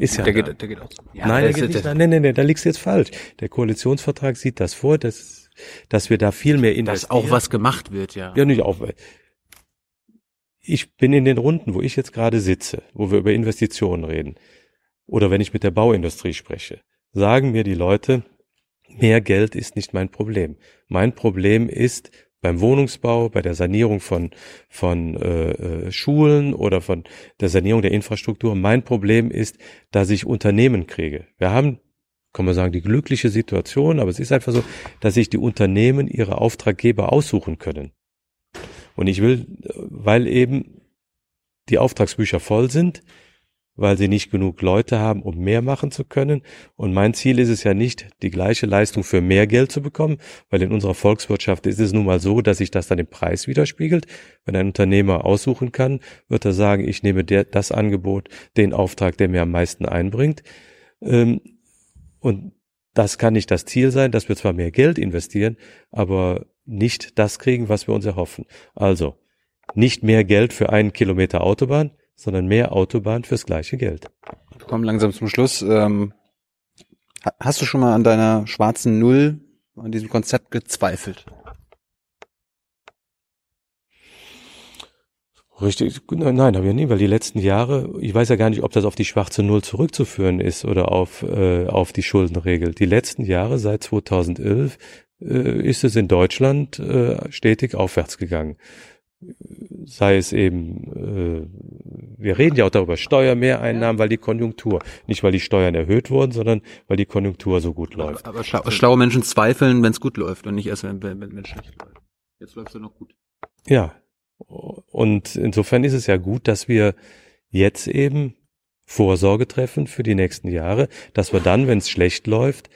Ist ja. Der geht, der geht auch. Ja, nein, der geht nicht, nein, nein, nein, nein, da liegst du jetzt falsch. Der Koalitionsvertrag sieht das vor, dass, dass wir da viel mehr investieren. Dass auch was gemacht wird, ja. Ja, nicht auch. Ich bin in den Runden, wo ich jetzt gerade sitze, wo wir über Investitionen reden, oder wenn ich mit der Bauindustrie spreche, sagen mir die Leute, mehr Geld ist nicht mein Problem. Mein Problem ist, beim Wohnungsbau, bei der Sanierung von, von äh, äh, Schulen oder von der Sanierung der Infrastruktur. Mein Problem ist, dass ich Unternehmen kriege. Wir haben, kann man sagen, die glückliche Situation, aber es ist einfach so, dass sich die Unternehmen ihre Auftraggeber aussuchen können. Und ich will, weil eben die Auftragsbücher voll sind, weil sie nicht genug Leute haben, um mehr machen zu können. Und mein Ziel ist es ja nicht, die gleiche Leistung für mehr Geld zu bekommen, weil in unserer Volkswirtschaft ist es nun mal so, dass sich das dann im Preis widerspiegelt. Wenn ein Unternehmer aussuchen kann, wird er sagen, ich nehme der, das Angebot, den Auftrag, der mir am meisten einbringt. Ähm, und das kann nicht das Ziel sein, dass wir zwar mehr Geld investieren, aber nicht das kriegen, was wir uns erhoffen. Also, nicht mehr Geld für einen Kilometer Autobahn, sondern mehr Autobahn fürs gleiche Geld. Wir kommen langsam zum Schluss. Ähm, hast du schon mal an deiner schwarzen Null, an diesem Konzept gezweifelt? Richtig, nein, habe ich nie, weil die letzten Jahre, ich weiß ja gar nicht, ob das auf die schwarze Null zurückzuführen ist oder auf, äh, auf die Schuldenregel. Die letzten Jahre, seit 2011, äh, ist es in Deutschland äh, stetig aufwärts gegangen. Sei es eben, äh, wir reden ja auch darüber, Steuermehreinnahmen, weil die Konjunktur, nicht weil die Steuern erhöht wurden, sondern weil die Konjunktur so gut läuft. Aber, aber schlau, schlaue Menschen zweifeln, wenn es gut läuft und nicht erst, wenn es schlecht läuft. Jetzt läuft es ja noch gut. Ja, und insofern ist es ja gut, dass wir jetzt eben Vorsorge treffen für die nächsten Jahre, dass wir dann, wenn es schlecht läuft,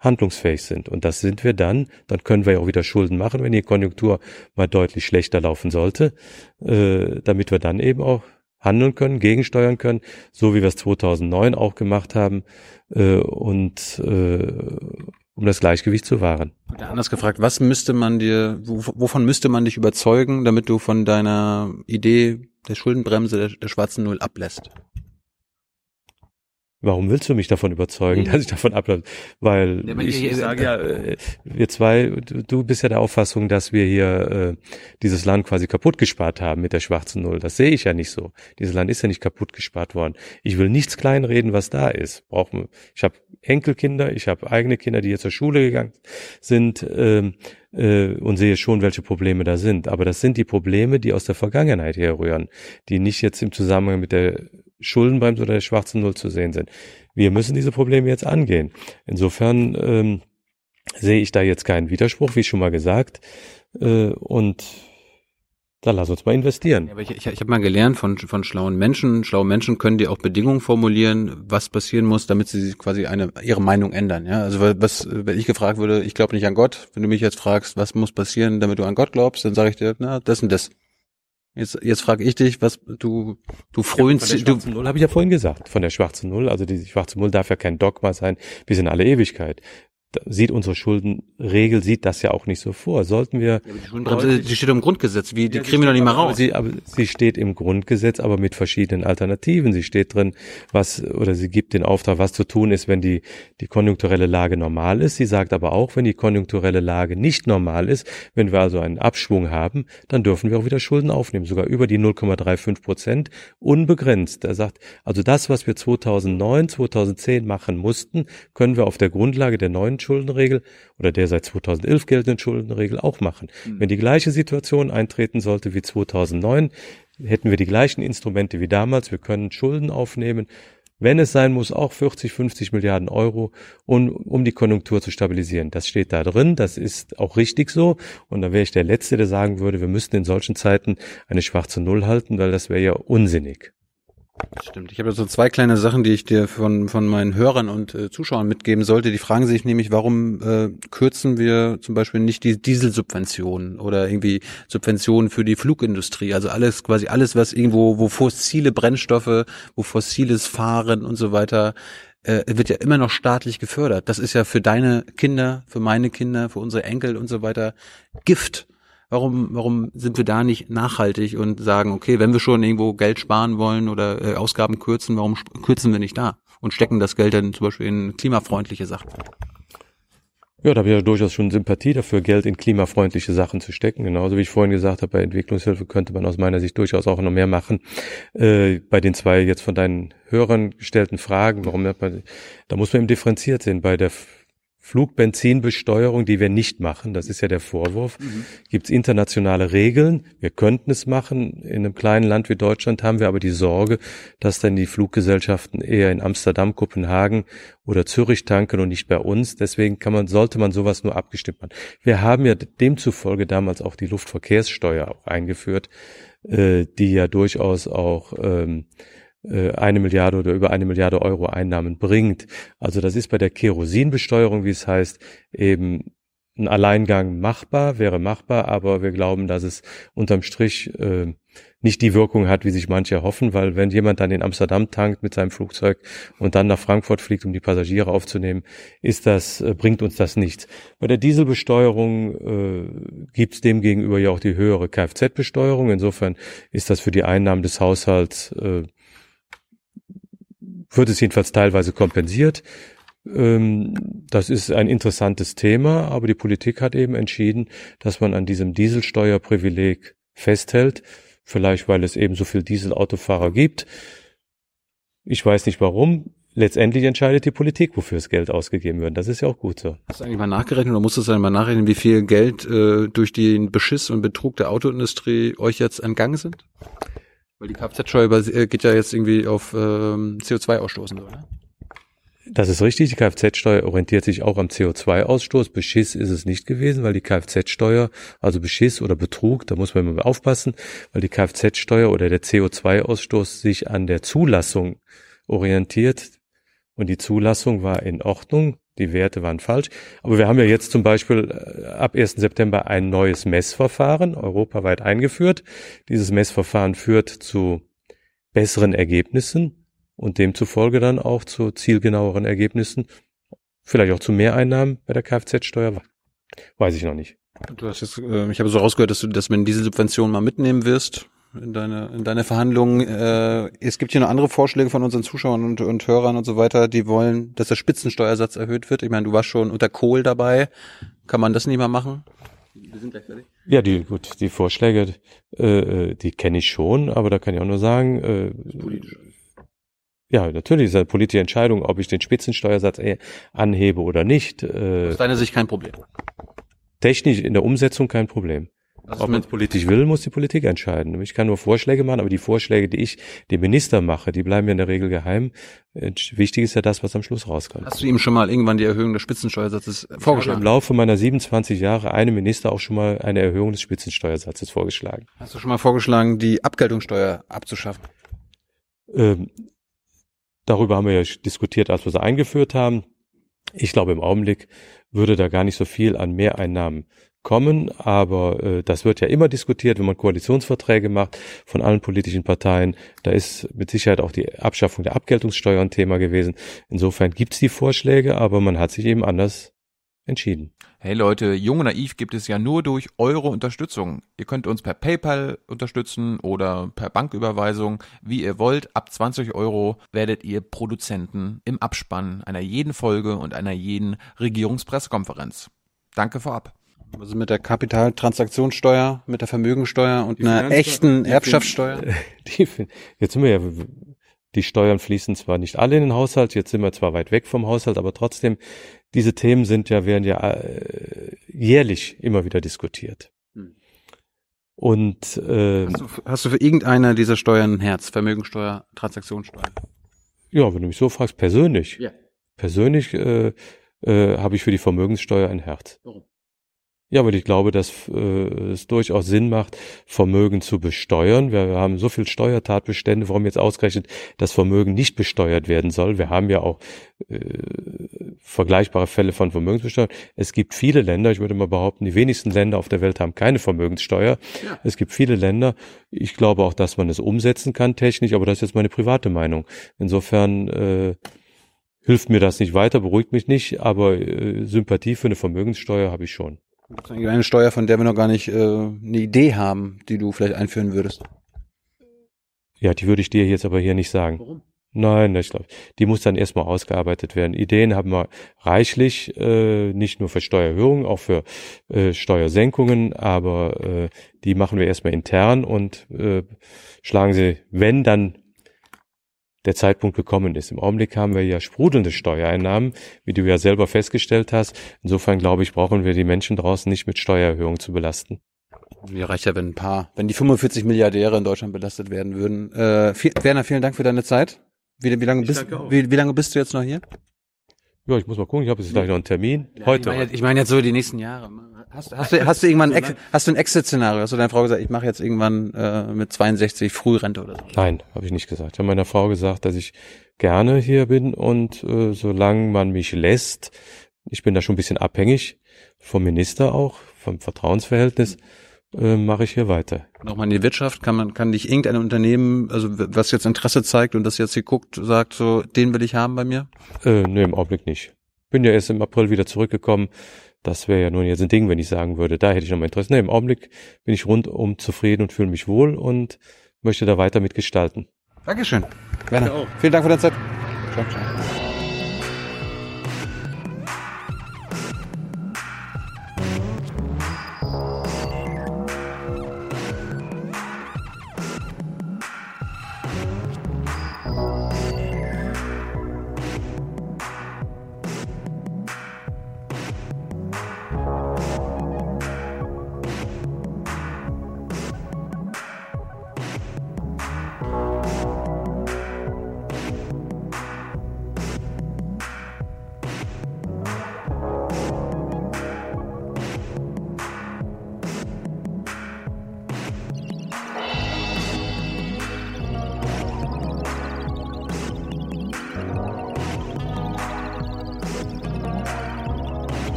handlungsfähig sind. Und das sind wir dann. Dann können wir ja auch wieder Schulden machen, wenn die Konjunktur mal deutlich schlechter laufen sollte, äh, damit wir dann eben auch handeln können, gegensteuern können, so wie wir es 2009 auch gemacht haben äh, und äh, um das Gleichgewicht zu wahren. Anders gefragt, was müsste man dir, wovon müsste man dich überzeugen, damit du von deiner Idee der Schuldenbremse der, der schwarzen Null ablässt? Warum willst du mich davon überzeugen, dass ich davon ablasse? Weil ja, ich, ich sage ja, äh, wir zwei, du, bist ja der Auffassung, dass wir hier äh, dieses Land quasi kaputt gespart haben mit der schwarzen Null. Das sehe ich ja nicht so. Dieses Land ist ja nicht kaputt gespart worden. Ich will nichts kleinreden, was da ist. Brauchen, ich habe Enkelkinder, ich habe eigene Kinder, die jetzt zur Schule gegangen sind ähm, äh, und sehe schon, welche Probleme da sind. Aber das sind die Probleme, die aus der Vergangenheit herrühren, die nicht jetzt im Zusammenhang mit der Schuldenbremse oder der schwarzen Null zu sehen sind. Wir müssen diese Probleme jetzt angehen. Insofern ähm, sehe ich da jetzt keinen Widerspruch, wie schon mal gesagt. Äh, und dann lass uns mal investieren. Ja, aber ich, ich, ich habe mal gelernt von, von schlauen Menschen. Schlaue Menschen können dir auch Bedingungen formulieren, was passieren muss, damit sie quasi eine ihre Meinung ändern. Ja, also was, wenn ich gefragt würde, ich glaube nicht an Gott. Wenn du mich jetzt fragst, was muss passieren, damit du an Gott glaubst, dann sage ich dir, na, das und das. Jetzt, jetzt frage ich dich, was du du frönst. Ja, schwarzen Null habe ich ja vorhin gesagt. Von der schwarzen Null, also die schwarze Null darf ja kein Dogma sein bis in alle Ewigkeit sieht unsere Schuldenregel sieht das ja auch nicht so vor. Sollten wir ja, die Schuldenbremse, die steht im Grundgesetz, wie die ja, kriegen wir doch nicht mehr raus. Sie, aber sie steht im Grundgesetz, aber mit verschiedenen Alternativen. Sie steht drin, was oder sie gibt den Auftrag, was zu tun ist, wenn die die konjunkturelle Lage normal ist. Sie sagt aber auch, wenn die konjunkturelle Lage nicht normal ist, wenn wir also einen Abschwung haben, dann dürfen wir auch wieder Schulden aufnehmen, sogar über die 0,35 Prozent unbegrenzt. Er sagt, also das, was wir 2009, 2010 machen mussten, können wir auf der Grundlage der neuen Schuldenregel oder der seit 2011 geltenden Schuldenregel auch machen. Mhm. Wenn die gleiche Situation eintreten sollte wie 2009, hätten wir die gleichen Instrumente wie damals. Wir können Schulden aufnehmen, wenn es sein muss, auch 40, 50 Milliarden Euro, um, um die Konjunktur zu stabilisieren. Das steht da drin, das ist auch richtig so. Und da wäre ich der Letzte, der sagen würde, wir müssten in solchen Zeiten eine schwarze Null halten, weil das wäre ja unsinnig. Das stimmt. Ich habe so zwei kleine Sachen, die ich dir von, von meinen Hörern und äh, Zuschauern mitgeben sollte. Die fragen sich nämlich, warum äh, kürzen wir zum Beispiel nicht die Dieselsubventionen oder irgendwie Subventionen für die Flugindustrie. Also alles, quasi alles, was irgendwo, wo fossile Brennstoffe, wo fossiles Fahren und so weiter äh, wird ja immer noch staatlich gefördert. Das ist ja für deine Kinder, für meine Kinder, für unsere Enkel und so weiter Gift. Warum, warum sind wir da nicht nachhaltig und sagen, okay, wenn wir schon irgendwo Geld sparen wollen oder äh, Ausgaben kürzen, warum kürzen wir nicht da und stecken das Geld dann zum Beispiel in klimafreundliche Sachen? Ja, da habe ich ja durchaus schon Sympathie dafür, Geld in klimafreundliche Sachen zu stecken. Genauso wie ich vorhin gesagt habe, bei Entwicklungshilfe könnte man aus meiner Sicht durchaus auch noch mehr machen. Äh, bei den zwei jetzt von deinen Hörern gestellten Fragen, warum da muss man eben differenziert sehen. Bei der Flugbenzinbesteuerung, die wir nicht machen, das ist ja der Vorwurf, mhm. gibt es internationale Regeln. Wir könnten es machen. In einem kleinen Land wie Deutschland haben wir aber die Sorge, dass dann die Fluggesellschaften eher in Amsterdam, Kopenhagen oder Zürich tanken und nicht bei uns. Deswegen kann man, sollte man sowas nur abgestimmt machen. Wir haben ja demzufolge damals auch die Luftverkehrssteuer auch eingeführt, äh, die ja durchaus auch ähm, äh, eine Milliarde oder über eine Milliarde Euro Einnahmen bringt. Also das ist bei der Kerosinbesteuerung, wie es heißt, eben ein Alleingang machbar, wäre machbar, aber wir glauben, dass es unterm Strich äh, nicht die Wirkung hat, wie sich manche hoffen, weil wenn jemand dann in Amsterdam tankt mit seinem Flugzeug und dann nach Frankfurt fliegt, um die Passagiere aufzunehmen, ist das, äh, bringt uns das nichts. Bei der Dieselbesteuerung äh, gibt es demgegenüber ja auch die höhere Kfz-Besteuerung. Insofern ist das für die Einnahmen des Haushalts äh, wird es jedenfalls teilweise kompensiert. Ähm, das ist ein interessantes Thema, aber die Politik hat eben entschieden, dass man an diesem Dieselsteuerprivileg festhält, vielleicht weil es eben so viel Dieselautofahrer gibt. Ich weiß nicht warum. letztendlich entscheidet die Politik, wofür das Geld ausgegeben wird. Das ist ja auch gut so. Hast du eigentlich mal nachgerechnet oder musst du dann mal nachrechnen, wie viel Geld äh, durch den Beschiss und Betrug der Autoindustrie euch jetzt entgangen sind? Weil die Kfz-Steuer äh, geht ja jetzt irgendwie auf ähm, CO2-Ausstoßen, oder? Das ist richtig. Die Kfz-Steuer orientiert sich auch am CO2-Ausstoß. Beschiss ist es nicht gewesen, weil die Kfz-Steuer, also Beschiss oder Betrug, da muss man immer aufpassen, weil die Kfz-Steuer oder der CO2-Ausstoß sich an der Zulassung orientiert. Und die Zulassung war in Ordnung. Die Werte waren falsch. Aber wir haben ja jetzt zum Beispiel äh, ab 1. September ein neues Messverfahren europaweit eingeführt. Dieses Messverfahren führt zu besseren Ergebnissen und demzufolge dann auch zu zielgenaueren Ergebnissen, vielleicht auch zu Mehreinnahmen bei der Kfz-Steuer, weiß ich noch nicht. Du hast jetzt, äh, ich habe so rausgehört, dass du, dass wenn diese Subvention mal mitnehmen wirst in deine, in deine Verhandlungen. Äh, es gibt hier noch andere Vorschläge von unseren Zuschauern und, und Hörern und so weiter, die wollen, dass der Spitzensteuersatz erhöht wird. Ich meine, du warst schon unter Kohl dabei. Kann man das nicht mal machen? Wir sind gleich fertig. Ja, die gut, die Vorschläge, äh, die kenne ich schon, aber da kann ich auch nur sagen, äh, politisch. Ja, natürlich ist eine politische Entscheidung, ob ich den Spitzensteuersatz anhebe oder nicht. Äh, Aus deiner Sicht kein Problem. Technisch in der Umsetzung kein Problem. Ob man es politisch will, muss die Politik entscheiden. Ich kann nur Vorschläge machen, aber die Vorschläge, die ich dem Minister mache, die bleiben ja in der Regel geheim. Wichtig ist ja das, was am Schluss rauskommt. Hast du ihm schon mal irgendwann die Erhöhung des Spitzensteuersatzes vorgeschlagen? Ich habe im Laufe meiner 27 Jahre einem Minister auch schon mal eine Erhöhung des Spitzensteuersatzes vorgeschlagen. Hast du schon mal vorgeschlagen, die Abgeltungssteuer abzuschaffen? Ähm, Darüber haben wir ja diskutiert, als wir sie eingeführt haben. Ich glaube, im Augenblick würde da gar nicht so viel an Mehreinnahmen kommen, aber äh, das wird ja immer diskutiert, wenn man Koalitionsverträge macht von allen politischen Parteien. Da ist mit Sicherheit auch die Abschaffung der Abgeltungssteuer ein Thema gewesen. Insofern gibt's die Vorschläge, aber man hat sich eben anders entschieden. Hey Leute, Jung und Naiv gibt es ja nur durch eure Unterstützung. Ihr könnt uns per PayPal unterstützen oder per Banküberweisung, wie ihr wollt. Ab 20 Euro werdet ihr Produzenten im Abspann einer jeden Folge und einer jeden Regierungspressekonferenz. Danke vorab. Also mit der Kapitaltransaktionssteuer, mit der Vermögensteuer und einer echten Erbschaftssteuer? Die, jetzt sind wir ja die Steuern fließen zwar nicht alle in den Haushalt, jetzt sind wir zwar weit weg vom Haushalt, aber trotzdem, diese Themen sind ja, werden ja äh, jährlich immer wieder diskutiert. Hm. Und äh, hast, du, hast du für irgendeiner dieser Steuern ein Herz? Vermögensteuer, Transaktionssteuer? Ja, wenn du mich so fragst, persönlich. Ja. Persönlich äh, äh, habe ich für die Vermögenssteuer ein Herz. Warum? Ja, weil ich glaube, dass äh, es durchaus Sinn macht, Vermögen zu besteuern. Wir, wir haben so viel Steuertatbestände, warum jetzt ausgerechnet das Vermögen nicht besteuert werden soll. Wir haben ja auch äh, vergleichbare Fälle von Vermögensbesteuerung. Es gibt viele Länder, ich würde mal behaupten, die wenigsten Länder auf der Welt haben keine Vermögenssteuer. Ja. Es gibt viele Länder. Ich glaube auch, dass man es umsetzen kann technisch, aber das ist jetzt meine private Meinung. Insofern äh, hilft mir das nicht weiter, beruhigt mich nicht, aber äh, Sympathie für eine Vermögenssteuer habe ich schon. Gibt es eine Steuer, von der wir noch gar nicht äh, eine Idee haben, die du vielleicht einführen würdest? Ja, die würde ich dir jetzt aber hier nicht sagen. Warum? Nein, ich glaube, die muss dann erstmal ausgearbeitet werden. Ideen haben wir reichlich, äh, nicht nur für Steuererhöhungen, auch für äh, Steuersenkungen, aber äh, die machen wir erstmal intern und äh, schlagen sie, wenn dann der Zeitpunkt gekommen ist. Im Augenblick haben wir ja sprudelnde Steuereinnahmen, wie du ja selber festgestellt hast. Insofern glaube ich, brauchen wir die Menschen draußen nicht mit Steuererhöhungen zu belasten. Mir reicht ja, wenn ein paar, wenn die 45 Milliardäre in Deutschland belastet werden würden. Äh, viel, Werner, vielen Dank für deine Zeit. Wie, wie, lange bist, wie, wie lange bist du jetzt noch hier? Ja, ich muss mal gucken, ich habe jetzt gleich noch einen Termin. Ja, Heute. Ich meine, ich mein jetzt so die nächsten Jahre. Hast, hast, du, hast du irgendwann ein, hast du ein Exit-Szenario? Hast du deiner Frau gesagt, ich mache jetzt irgendwann äh, mit 62 Frührente oder so? Nein, habe ich nicht gesagt. Ich habe meiner Frau gesagt, dass ich gerne hier bin und äh, solange man mich lässt, ich bin da schon ein bisschen abhängig vom Minister auch, vom Vertrauensverhältnis, äh, mache ich hier weiter. Nochmal in die Wirtschaft, kann man, kann dich irgendein Unternehmen, also was jetzt Interesse zeigt und das jetzt hier guckt, sagt so, den will ich haben bei mir? Äh, nee, im Augenblick nicht. Bin ja erst im April wieder zurückgekommen. Das wäre ja nun jetzt ein Ding, wenn ich sagen würde, da hätte ich noch mal Interesse. Nee, im Augenblick bin ich rundum zufrieden und fühle mich wohl und möchte da weiter mitgestalten. Dankeschön. Werner, vielen Dank für deine Zeit. Ciao, ciao.